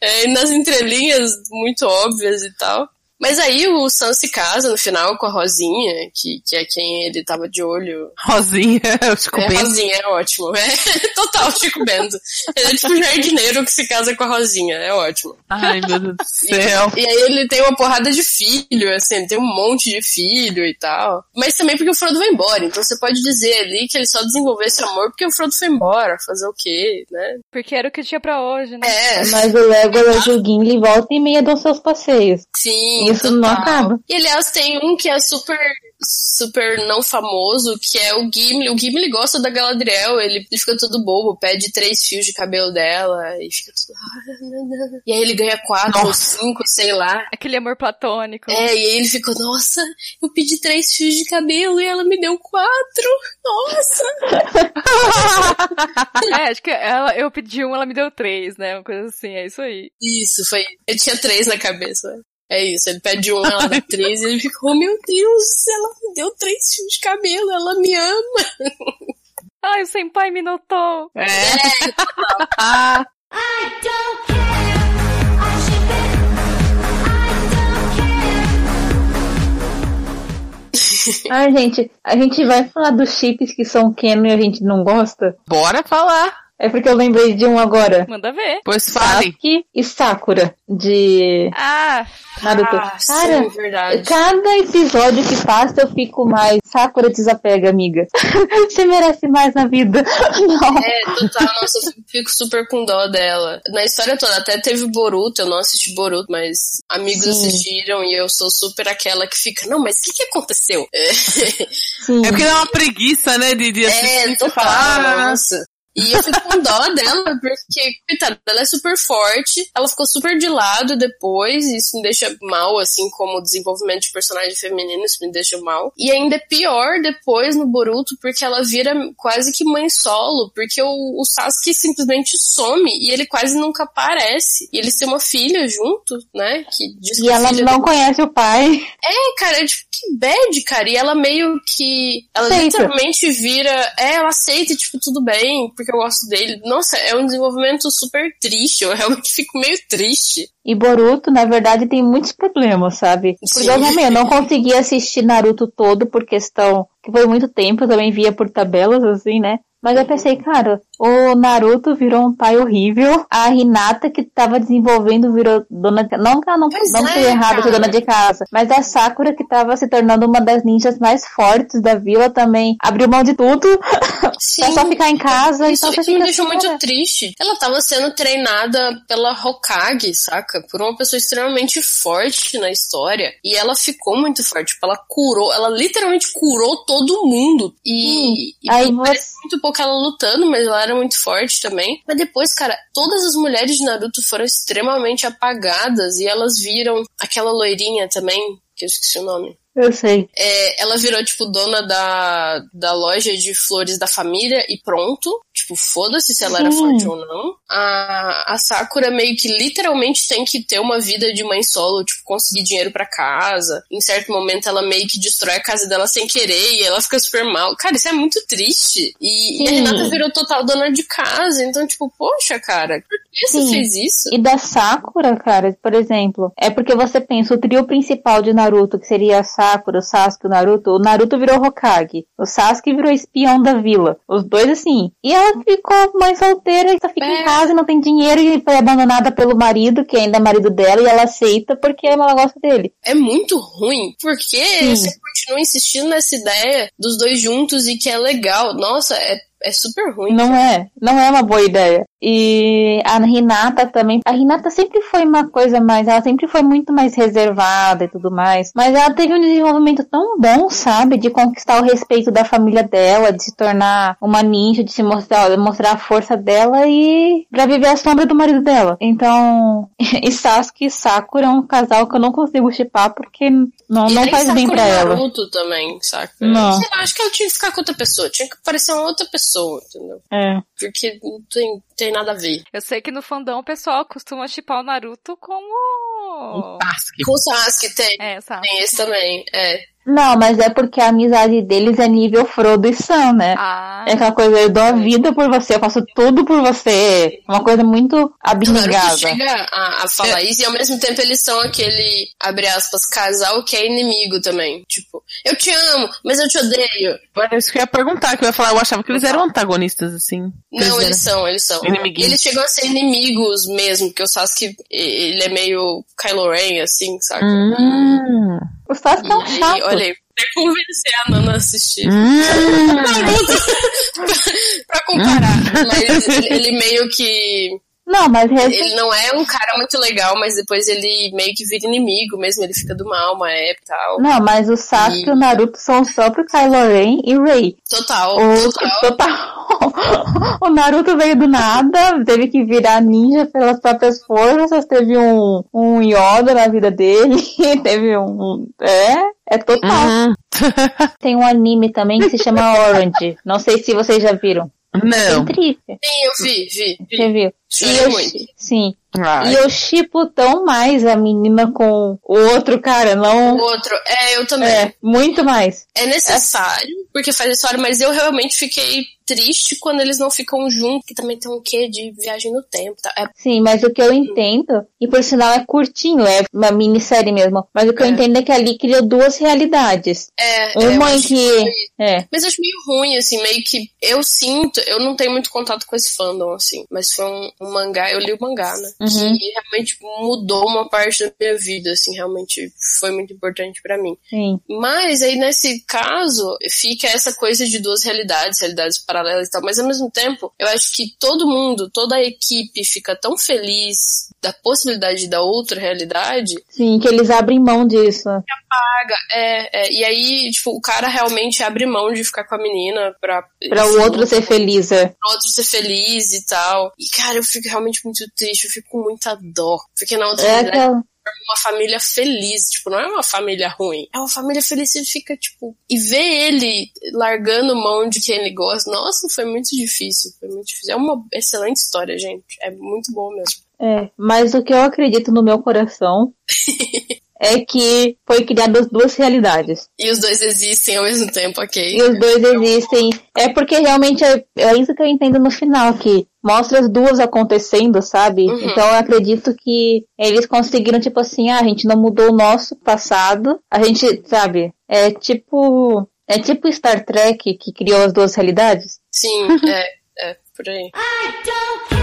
B: é, e nas entrelinhas muito óbvias e tal. Mas aí o Sam se casa no final com a Rosinha, que, que é quem ele tava de olho.
G: Rosinha, o Chico
B: É,
G: Bento.
B: Rosinha é ótimo. É total Chico Bento. Ele é tipo um jardineiro que se casa com a Rosinha. É ótimo.
G: Ai, meu Deus do céu.
B: E aí ele tem uma porrada de filho, assim, ele tem um monte de filho e tal. Mas também porque o Frodo vai embora. Então você pode dizer ali que ele só desenvolveu esse amor porque o Frodo foi embora. Fazer o quê, né?
A: Porque era o que tinha pra hoje, né?
B: É,
C: Mas o Legolas e o Gimli volta e meia dão seus passeios.
B: sim.
C: Isso não
B: total.
C: acaba.
B: E aliás, tem um que é super, super não famoso, que é o Gimli. O Gimli gosta da Galadriel, ele fica todo bobo, pede três fios de cabelo dela e fica tudo. "Ah, E aí ele ganha quatro ou
G: Nossa.
B: cinco, sei lá.
A: Aquele amor platônico.
B: É, e aí ele ficou, nossa, eu pedi três fios de cabelo e ela me deu quatro. Nossa!
A: É, acho que ela, eu pedi um, ela me deu três, né? Uma coisa assim, é isso aí.
B: Isso, foi. Eu tinha três na cabeça. É isso, ele pede um, ela dá três, e ele ficou, oh, meu Deus, ela me deu três fios de cabelo, ela me ama.
A: Ai, o senpai me notou.
G: É. Ah,
H: I don't care. I ship it. I don't care.
C: Ai, gente, a gente vai falar dos chips que são canon e a gente não gosta?
G: bora falar.
C: É porque eu lembrei de um agora.
A: Manda ver.
G: Pois fale.
C: Sasuke e Sakura, de
A: Ah,
C: Naruto.
B: Ah,
C: Cara,
B: sim, verdade.
C: cada episódio que passa eu fico mais. Sakura desapega, amiga. Você merece mais na vida. Não.
B: É, total, nossa, eu fico super com dó dela. Na história toda, até teve Boruto, eu não assisti Boruto, mas amigos
C: Sim.
B: assistiram e eu sou super aquela que fica, não, mas o que que aconteceu? É,
C: Sim.
G: É porque dá uma preguiça, né, de, de assistir
B: é total,
G: falar. "Ah,
B: nossa. E eu fico com dó dela, porque, coitada, ela é super forte, ela ficou super de lado depois, e isso me deixa mal, assim, como o desenvolvimento de personagem feminino, isso me deixa mal. E ainda é pior depois no Boruto, porque ela vira quase que mãe solo, porque o, o Sasuke simplesmente some e ele quase nunca aparece. E eles têm uma filha junto, né? Que diz que
C: E
B: a
C: ela não conhece o pai.
B: é, cara, é tipo, que bad, cara. E ela meio que. Ela
C: Aceita.
B: literalmente vira. É, ela aceita, tipo, tudo bem, porque eu gosto dele. Nossa, é um desenvolvimento super triste. Eu realmente fico meio triste.
C: E Boruto, na verdade, tem muitos problemas, sabe? Porque
B: Sim.
C: eu também eu não consegui assistir Naruto todo por questão que foi muito tempo, eu também via por tabelas, assim, né? Mas eu pensei, cara, o Naruto virou um pai horrível. A Hinata, que tava desenvolvendo, virou dona de Não que ela não,
B: Pois
C: não
B: é,
C: errado
B: cara.
C: dona de casa. Mas a Sakura, que tava se tornando uma das ninjas mais fortes da vila, também abriu mão de tudo pra só ficar em casa.
B: Isso,
C: então
B: isso me deixou
C: assim,
B: muito
C: cara,
B: triste. Ela tava sendo treinada pela Hokage, saca? Por uma pessoa extremamente forte na história. E ela ficou muito forte. Tipo, ela curou, ela literalmente curou todo mundo. E, e
C: aí você-
B: muito pouco ela lutando, mas ela era muito forte também. Mas depois, cara, todas as mulheres de Naruto foram extremamente apagadas. E elas viram aquela loirinha também, que eu esqueci o nome.
C: Eu sei.
B: É, ela virou, tipo, dona da, da loja de flores da família e pronto. Tipo, foda-se se ela era
C: Sim.
B: forte ou não. A, a Sakura meio que literalmente tem que ter uma vida de mãe solo, tipo, conseguir dinheiro pra casa. Em certo momento ela meio que destrói a casa dela sem querer e ela fica super mal. Cara, isso é muito triste. E, e a. Renata virou total dona de casa. Então, tipo, poxa, cara, por você
C: Sim.
B: fez isso?
C: E da Sakura, cara, por exemplo, é porque você pensa o trio principal de Naruto, que seria a Sakura, o Sasuke o Naruto, o Naruto virou Hokage, o Sasuke virou espião da vila. Os dois assim. E ela ficou mãe solteira e só fica
B: É.
C: em casa e não tem dinheiro e foi abandonada pelo marido, que ainda é marido dela, e ela aceita porque ela gosta dele.
B: é muito ruim, porque
C: Sim.
B: você continua insistindo nessa ideia dos dois juntos e que é legal. Nossa, é, é super ruim.
C: Não é, não é uma boa ideia. E a Renata também. A Renata sempre foi uma coisa mais. Ela sempre foi muito mais reservada e tudo mais. Mas ela teve um desenvolvimento tão bom, sabe? De conquistar o respeito da família dela, de se tornar uma ninja, de se mostrar, mostrar a força dela e pra viver a sombra do marido dela. Então. E Sasuke e Sakura é um casal que eu não consigo chipar porque não,
B: E
C: não faz bem
B: Sakura
C: pra ela.
B: Naruto também, saca?
C: Não.
B: Sei lá, acho que ela tinha que ficar com outra pessoa. Tinha que parecer uma outra pessoa, entendeu?
C: É.
B: Porque não tem, tem nada a ver.
A: Eu sei que no fandom o pessoal costuma chipar o Naruto com o.
G: Sasuke.
B: Com o Sasuke tem.
A: É, sabe?
B: Tem esse também, é.
C: Não, mas é porque a amizade deles é nível Frodo e Sam, né?
A: Ah,
C: É aquela coisa, eu dou a vida por você, eu faço tudo por você. Uma coisa muito abnegada.
B: chega a, a falar isso e ao mesmo tempo eles são aquele, abre aspas, casal que é inimigo também. Tipo, eu te amo, mas eu te odeio.
G: Era isso que eu ia perguntar, que eu ia falar, eu achava que eles eram antagonistas, assim.
B: Não,
G: eles
B: eles são, eles são.
G: Inimiguinhos.
B: Eles chegam a ser inimigos mesmo, porque o Sasuke, ele é meio Kylo Ren, assim, saca?
G: Hum.
C: Sasuke é um chato.
B: olha aí, pra convencer a Nana a assistir.
G: Hum.
B: pra comparar. Mas ele, ele meio que.
C: Não, mas
B: Ele não é um cara muito legal, mas depois ele meio que vira inimigo mesmo, ele fica do mal uma época e tal.
C: Não, mas o Sasuke
B: E-
C: e o Naruto são o próprio Kylo Ren e Rei.
B: Total,
C: O,
B: total.
C: total. o Naruto veio do nada, teve que virar ninja pelas próprias forças, teve um, um Yoda na vida dele, teve um... É, é total.
G: Hum.
C: Tem um anime também que se chama Orange. Não sei se vocês já viram.
G: Não.
C: É triste.
B: Sim, eu vi, vi, vi.
C: Você viu? E eu,
B: muito.
C: sim.
G: Ai.
C: E eu chipo tão mais a menina com o outro cara,
B: O
C: não.
B: outro, é, eu também.
C: É, muito mais.
B: É necessário, porque faz história, mas eu realmente fiquei triste quando eles não ficam juntos, que também tem um quê de viagem no tempo, tá? É,
C: Sim, mas o que eu entendo, e por sinal é curtinho, é uma minissérie mesmo, mas o que eu
B: É.
C: entendo é que ali criou duas realidades.
B: é, é, eu
C: Uma em
B: acho
C: que. É.
B: Mas eu acho meio ruim, assim, meio que eu sinto, eu não tenho muito contato com esse fandom, assim, mas foi um, um mangá, eu li o mangá, né?
C: Uhum.
B: Que realmente mudou uma parte da minha vida, assim, realmente foi muito importante pra mim.
C: Sim.
B: Mas aí nesse caso fica essa coisa de duas realidades, realidades paralelas e tal, mas ao mesmo tempo eu acho que todo mundo, toda a equipe fica tão feliz da possibilidade da outra realidade
C: Sim, que eles abrem mão disso.
B: paga. É, é, e aí, tipo, o cara realmente abre mão de ficar com a menina pra.
C: Pra o outro ser feliz, é.
B: Pro outro ser feliz e tal. E, cara, eu fico realmente muito triste, eu fico com muita dó. Porque na outra
C: É
B: realidade,
C: aquela.
B: uma família feliz, tipo, não é uma família ruim. É uma família feliz e fica, tipo. E ver ele largando mão de quem ele gosta, nossa, foi muito difícil. Foi muito difícil. É uma excelente história, gente. É muito bom mesmo.
C: É, mas o que eu acredito no meu coração é que foi criado as duas realidades.
B: E os dois existem ao mesmo tempo, ok?
C: E os dois existem. É porque realmente é, é isso que eu entendo no final, que mostra as duas acontecendo, sabe?
B: Uhum.
C: Então eu acredito que eles conseguiram, tipo assim, ah, a gente não mudou o nosso passado, a gente, sabe? É tipo. É tipo Star Trek que criou as duas realidades.
B: Sim, é, é, por aí.
H: I don't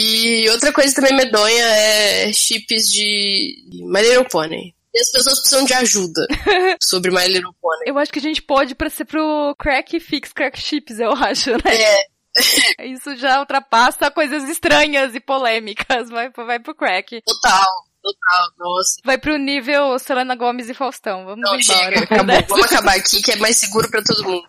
B: E outra coisa também medonha é chips de My Little Pony. E as pessoas precisam de ajuda sobre My Little Pony.
A: Eu acho que a gente pode pra ser pro crack fix, crack chips, eu acho, né?
B: É,
A: Isso já ultrapassa coisas estranhas e polêmicas. Vai, vai pro crack.
B: total, total, nossa.
A: Vai pro nível Selena Gomes e Faustão. Vamos
B: Não,
A: embora.
B: chega, acabou. Vamos acabar aqui que é mais seguro pra todo mundo.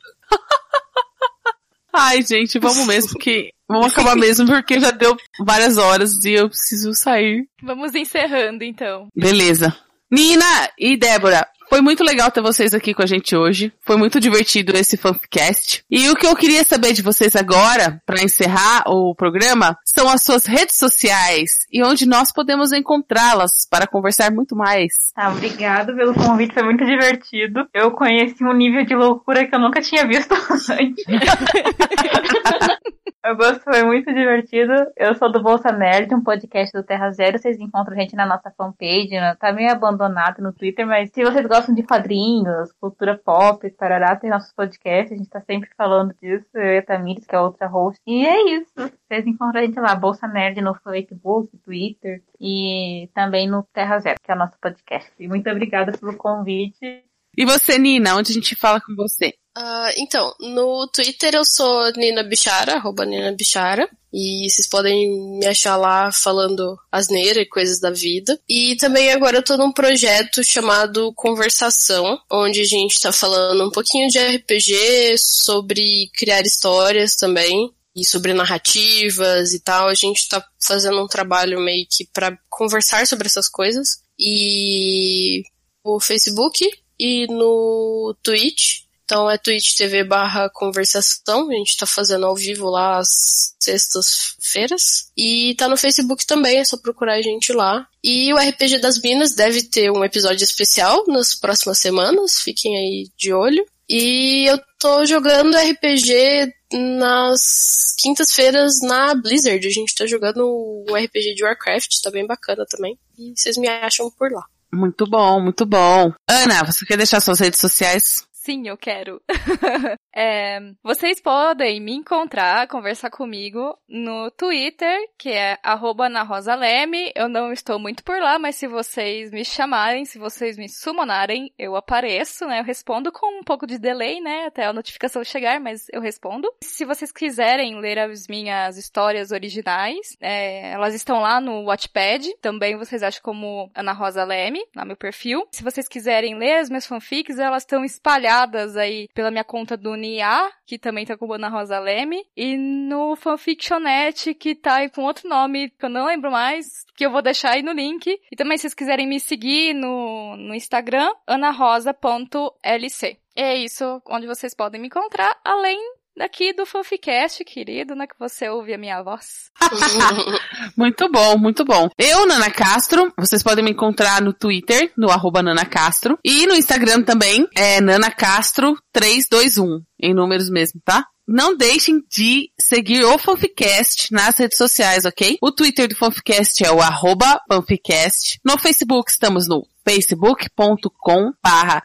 G: Ai, gente, vamos mesmo, porque. Vamos acabar mesmo, porque já deu várias horas e eu preciso sair.
A: Vamos encerrando, então.
G: Beleza. Nina e Débora, foi muito legal ter vocês aqui com a gente hoje. Foi muito divertido esse Fanficast. E o que eu queria saber de vocês agora, para encerrar o programa, são as suas redes sociais e onde nós podemos encontrá-las para conversar muito mais.
C: Ah, obrigado pelo convite, foi muito divertido. Eu conheci um nível de loucura que eu nunca tinha visto antes. Eu gosto, foi muito divertido. Eu sou do Bolsa Nerd, um podcast do Terra Zero. Vocês encontram a gente na nossa fanpage, né? tá meio abandonado no Twitter, mas se vocês gostam de quadrinhos, cultura pop, parará, tem nossos podcasts, a gente tá sempre falando disso. Eu e a Tamires, que é outra host. E é isso. Vocês encontram a gente lá, Bolsa Nerd no Facebook, Twitter e também no Terra Zero, que é o nosso podcast. E muito obrigada pelo convite.
G: E você, Nina, onde a gente fala com você?
B: Ah, então, no Twitter eu sou Nina Bichara, arroba Nina Bichara. E vocês podem me achar lá falando asneira e coisas da vida. E também agora eu tô num projeto chamado Conversação, onde a gente tá falando um pouquinho de RPG, sobre criar histórias também. E sobre narrativas e tal. A gente tá fazendo um trabalho meio que pra conversar sobre essas coisas. E no Facebook e no Twitch. Então é Twitch TV barra conversação. A gente tá fazendo ao vivo lá às sextas-feiras. E tá no Facebook também, é só procurar a gente lá. E o RPG das Minas deve ter um episódio especial nas próximas semanas. Fiquem aí de olho. E eu tô jogando RPG nas quintas-feiras na Blizzard. A gente tá jogando o RPG de Warcraft, tá bem bacana também. E vocês me acham por lá.
G: Muito bom, muito bom. Ana, você quer deixar suas redes sociais?
A: Sim, eu quero. É, vocês podem me encontrar, conversar comigo no Twitter, que é arroba Ana Rosa Leme. Eu não estou muito por lá, mas se vocês me chamarem, se vocês me summonarem, eu apareço, né? Eu respondo com um pouco de delay, né? Até a notificação chegar, mas eu respondo. Se vocês quiserem ler as minhas histórias originais, é, elas estão lá no Watchpad. Também vocês acham como Ana Rosa Leme, lá no meu perfil. Se vocês quiserem ler as minhas fanfics, elas estão espalhadas aí pela minha conta do Nia, que também tá com Ana Rosa Leme, e no Fanfictionet, que tá aí com outro nome, que eu não lembro mais, que eu vou deixar aí no link. E também, se vocês quiserem me seguir no, no Instagram, anarosa.lc. É isso onde vocês podem me encontrar, além daqui do Fanficast, querido, né, que você ouve a minha voz.
G: Muito bom, muito bom. Eu, Nana Castro, vocês podem me encontrar no Twitter, no arroba Nana Castro. E no Instagram também, é Nana Castro 321, em números mesmo, tá? Não deixem de seguir o Fanficast nas redes sociais, ok? O Twitter do Fanficast é o arroba Fanficast. No Facebook estamos no facebook.com barra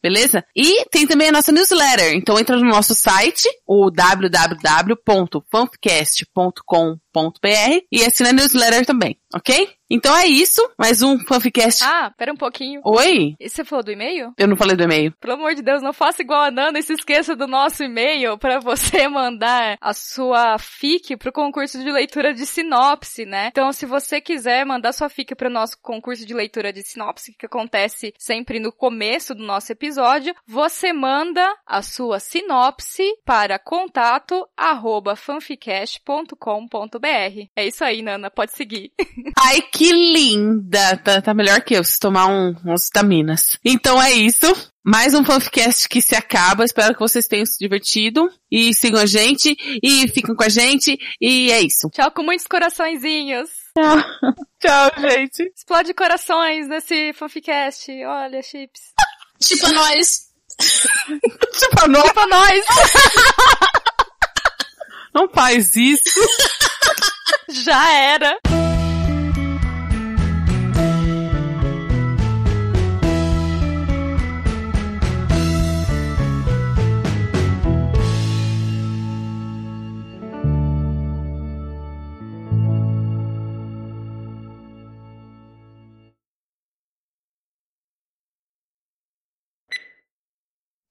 G: beleza? E tem também a nossa newsletter, então entra no nosso site, o www.fanficast.com.br e assina a newsletter também, ok? Então é isso, mais um fanficast.
A: Ah, pera um pouquinho.
G: Oi?
A: E você falou do e-mail?
G: Eu não falei do e-mail.
A: Pelo amor de Deus, não faça igual a Nanda e se esqueça do nosso e-mail para você mandar a sua FIC pro concurso de leitura de sinopse, né? Então, se você quiser mandar sua FIC pro nosso concurso de leitura de sinopse, que acontece sempre no começo do nosso episódio, você manda a sua sinopse para contato arroba fanficast.com.br. É isso aí, Nana, pode seguir.
G: Ai, que linda! Tá, tá melhor que eu, se tomar um, uns vitaminas. Então é isso. Mais um fanficast que se acaba. Espero que vocês tenham se divertido. E sigam a gente. E fiquem com a gente. E é isso.
A: Tchau com muitos coraçõezinhos.
G: Tchau, gente.
A: Explode corações nesse fanficast. Olha, chips.
B: Tipo nós.
G: Tipo, não,
A: Pra nós!
G: não faz isso.
A: Já era!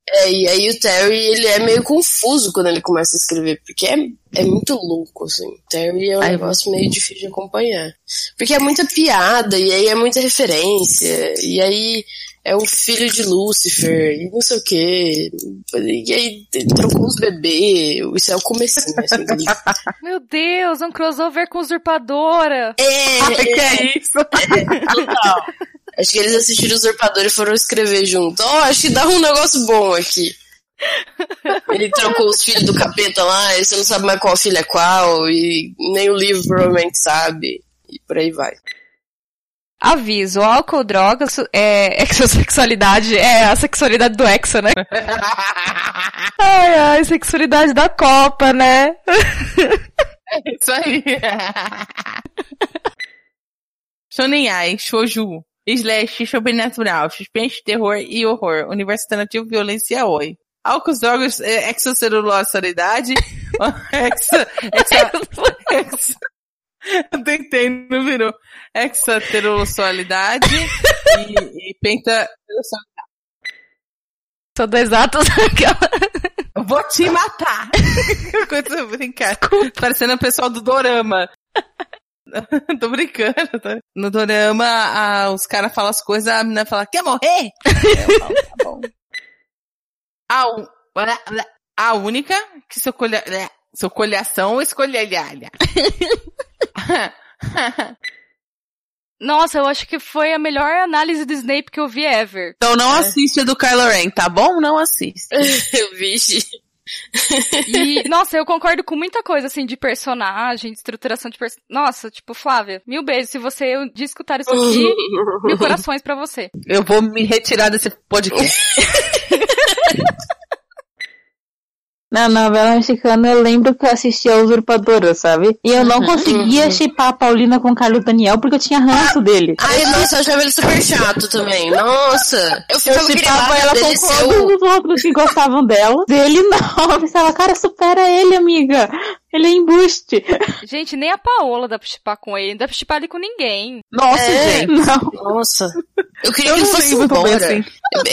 B: É, e aí o Terry, ele é meio confuso quando ele começa a escrever, porque é, é muito louco, assim. O Terry é um
G: Ai,
B: negócio meio difícil de acompanhar. Porque é muita piada, e aí é muita referência, e aí é o filho de Lúcifer, e não sei o quê. E aí trocou os bebês, isso é o comecinho, assim, do livro.
A: Meu Deus, um crossover com usurpadora!
B: É,
G: Ai, que é isso?
B: total. Acho que eles assistiram o Usurpador e foram escrever junto. Ó, acho que dá um negócio bom aqui. Ele trocou os filhos do capeta lá, e você não sabe mais qual filho é qual, e nem o livro provavelmente sabe, e por aí vai.
A: Aviso, álcool, drogas, é, exossexualidade, é a sexualidade do exo, né? Ai, ai, sexualidade da Copa, né?
G: Isso aí. Shonen Ai, Shouju, Slash, Sobrenatural, Suspense, Terror e Horror, Universo Alternativo, Violência Oi. Álcool, drogas, é, exocelulose, solidade, exa, exa, exa, eu tentei, não virou. Exaterossolidade e, e penta...
A: Tudo exato.
G: Eu vou te matar! Coisa brincar. Parecendo o pessoal do Dorama. Tô brincando. Tá? No Dorama, a- os caras falam as coisas, a menina fala, quer morrer? Eu falo, tá bom. A, a única que seu colha, seu colhação escolhelhalha.
A: Nossa, eu acho que foi a melhor análise do Snape que eu vi ever.
G: Então não assiste a do Kylo Ren, tá bom? Não assiste.
B: Vixe.
A: E, nossa, eu concordo com muita coisa, assim, de personagem, de estruturação de personagem. Nossa, tipo, Flávia, mil beijos. Se você um dia escutar isso aqui, mil corações pra você.
G: Eu vou me retirar desse podcast.
C: Na novela mexicana eu lembro que eu assistia a Usurpadora, sabe? E eu não conseguia chipar a Paulina com o Carlos Daniel porque eu tinha ranço dele.
B: Ai, nossa, eu achava ele super chato também. Nossa. Eu
C: Eu
B: ficava grilada
C: ela com todos
B: o...
C: os outros que gostavam dela. Dele não. Eu pensava, cara, supera ele, amiga. Ele é embuste.
A: Gente, nem a Paola dá pra chipar com ele, não dá pra chipar ele com ninguém.
G: Nossa,
B: É.
G: gente.
C: Não.
B: Nossa. Eu queria
G: Eu
B: que ele
G: não
B: fosse embora.
G: assim.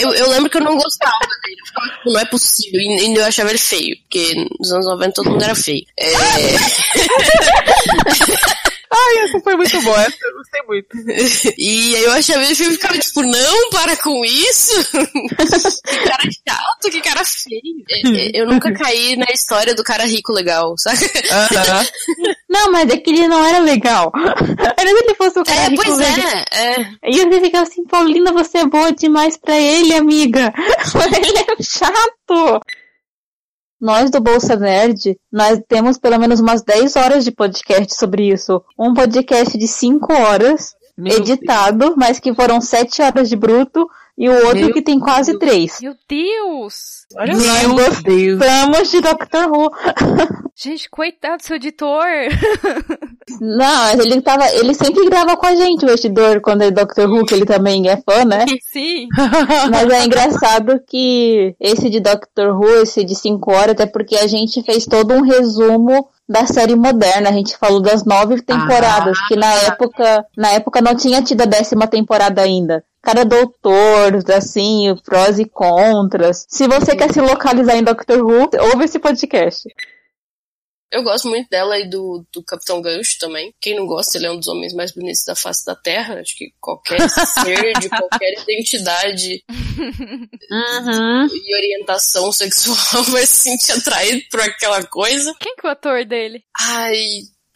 B: Eu, eu lembro que eu não gostava dele. Eu ficava, tipo, não é possível. E, e eu achava ele feio. Porque nos anos 90 todo mundo era feio. É,
G: Ai, essa foi muito boa. Essa eu gostei muito.
B: e aí eu achava ele feio e ficava tipo, não, para com isso. que cara chato, que cara feio. É, é, eu nunca caí na história do cara rico legal, sabe?
G: Aham.
C: Não, mas é que ele não era legal. Era se ele fosse o cara
B: É,
C: rico
B: pois
C: legal.
B: é. é.
C: E eu ficava assim, Paulina, você é boa demais pra ele, amiga. ele é chato. Nós do Bolsa Nerd, nós temos pelo menos umas 10 horas de podcast sobre isso. Um podcast de 5 horas,
G: Meu
C: editado, mas que foram 7 horas de bruto, e o outro
G: Meu
C: que tem quase três.
A: Meu Deus!
C: Olha
G: Meu Deus.
C: Gostamos de Doctor Who.
A: Gente, coitado do seu editor.
C: Não, ele tava. Ele sempre grava com a gente, o editor, quando é Doctor Who, que ele também é fã, né?
A: Sim.
C: Mas é engraçado que esse de Doctor Who, esse de 5 horas, até porque a gente fez todo um resumo da série moderna. A gente falou das nove temporadas, que na época, na época não tinha tido a décima temporada ainda. Cada doutor, assim, prós e contras. Se você quer se localizar em Doctor Who, ouve esse podcast.
B: Eu gosto muito dela e do, do Capitão Gancho também. Quem não gosta, ele é um dos homens mais bonitos da face da Terra. Acho que qualquer ser de qualquer identidade
C: Uhum.
B: e orientação sexual vai se sentir atraído por aquela coisa.
A: Quem que é o ator dele?
B: Ai,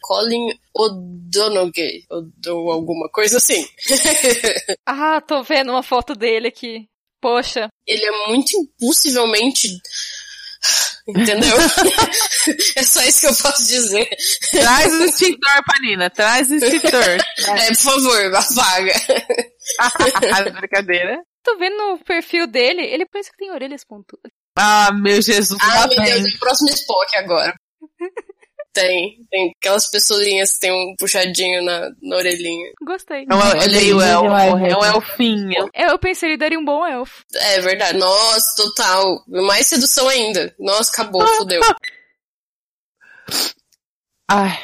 B: Colin O'Donoghue, ou alguma coisa assim.
A: Ah, tô vendo uma foto dele aqui. Poxa.
B: Ele é muito impossivelmente... Entendeu? é só isso que eu posso dizer.
G: Traz o extintor, Panina. Traz o extintor.
B: É, por favor, apaga.
G: Brincadeira.
A: Tô vendo o perfil dele, ele parece que tem orelhas pontudas.
G: Ah, meu Jesus,
B: Ai,
G: lá
B: meu. Deus, é o próximo Spock agora. Tem, tem aquelas pessoinhas que tem um puxadinho na, na orelhinha.
A: Gostei.
G: É, um, é meio elfo, é um elfinho.
A: Eu pensei ele daria um bom elfo.
B: É verdade, nossa, total. Mais sedução ainda. Nossa, acabou, fodeu.
G: Ai.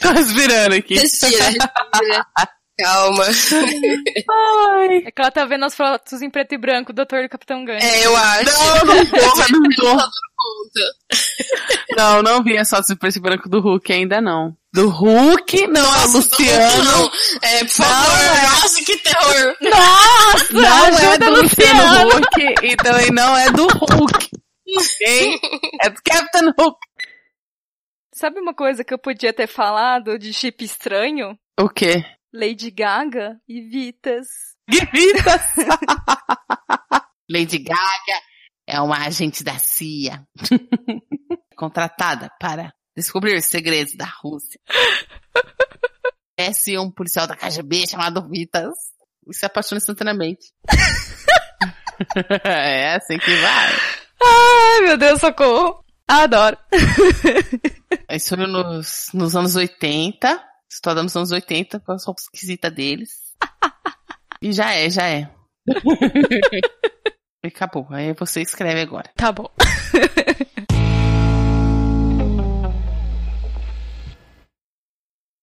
G: Tô respirando aqui.
B: Respira, respira. Calma.
G: Ai.
A: É que ela tá vendo as fotos em preto e branco do Doutor do Capitão Gancho.
B: É, eu acho.
G: Não, não tô, não tô.
B: Conta.
G: Não, não vi as fotos em preto e branco do Hulk ainda não. Do Hulk? Não, a Luciano.
B: Não, é, por favor, nossa, que terror.
A: Nossa!
G: Não é do
A: Luciano!
G: Huck e também não é do Hulk. Ok? É do Captain Hulk.
A: Sabe uma coisa que eu podia ter falado de chip estranho?
G: O quê?
A: Lady Gaga e Vitas.
G: Grita! Lady Gaga é uma agente da CIA. Contratada para descobrir os segredos da Rússia. Conhece um policial da KGB chamado Vitas e se apaixona instantaneamente. é assim que vai.
A: Ai, meu Deus, socorro. Adoro.
G: Isso foi nos, nos anos 80. História nos anos 80, com as roupas esquisitas deles. E já é, já é. e acabou. Aí você escreve agora.
A: Tá bom.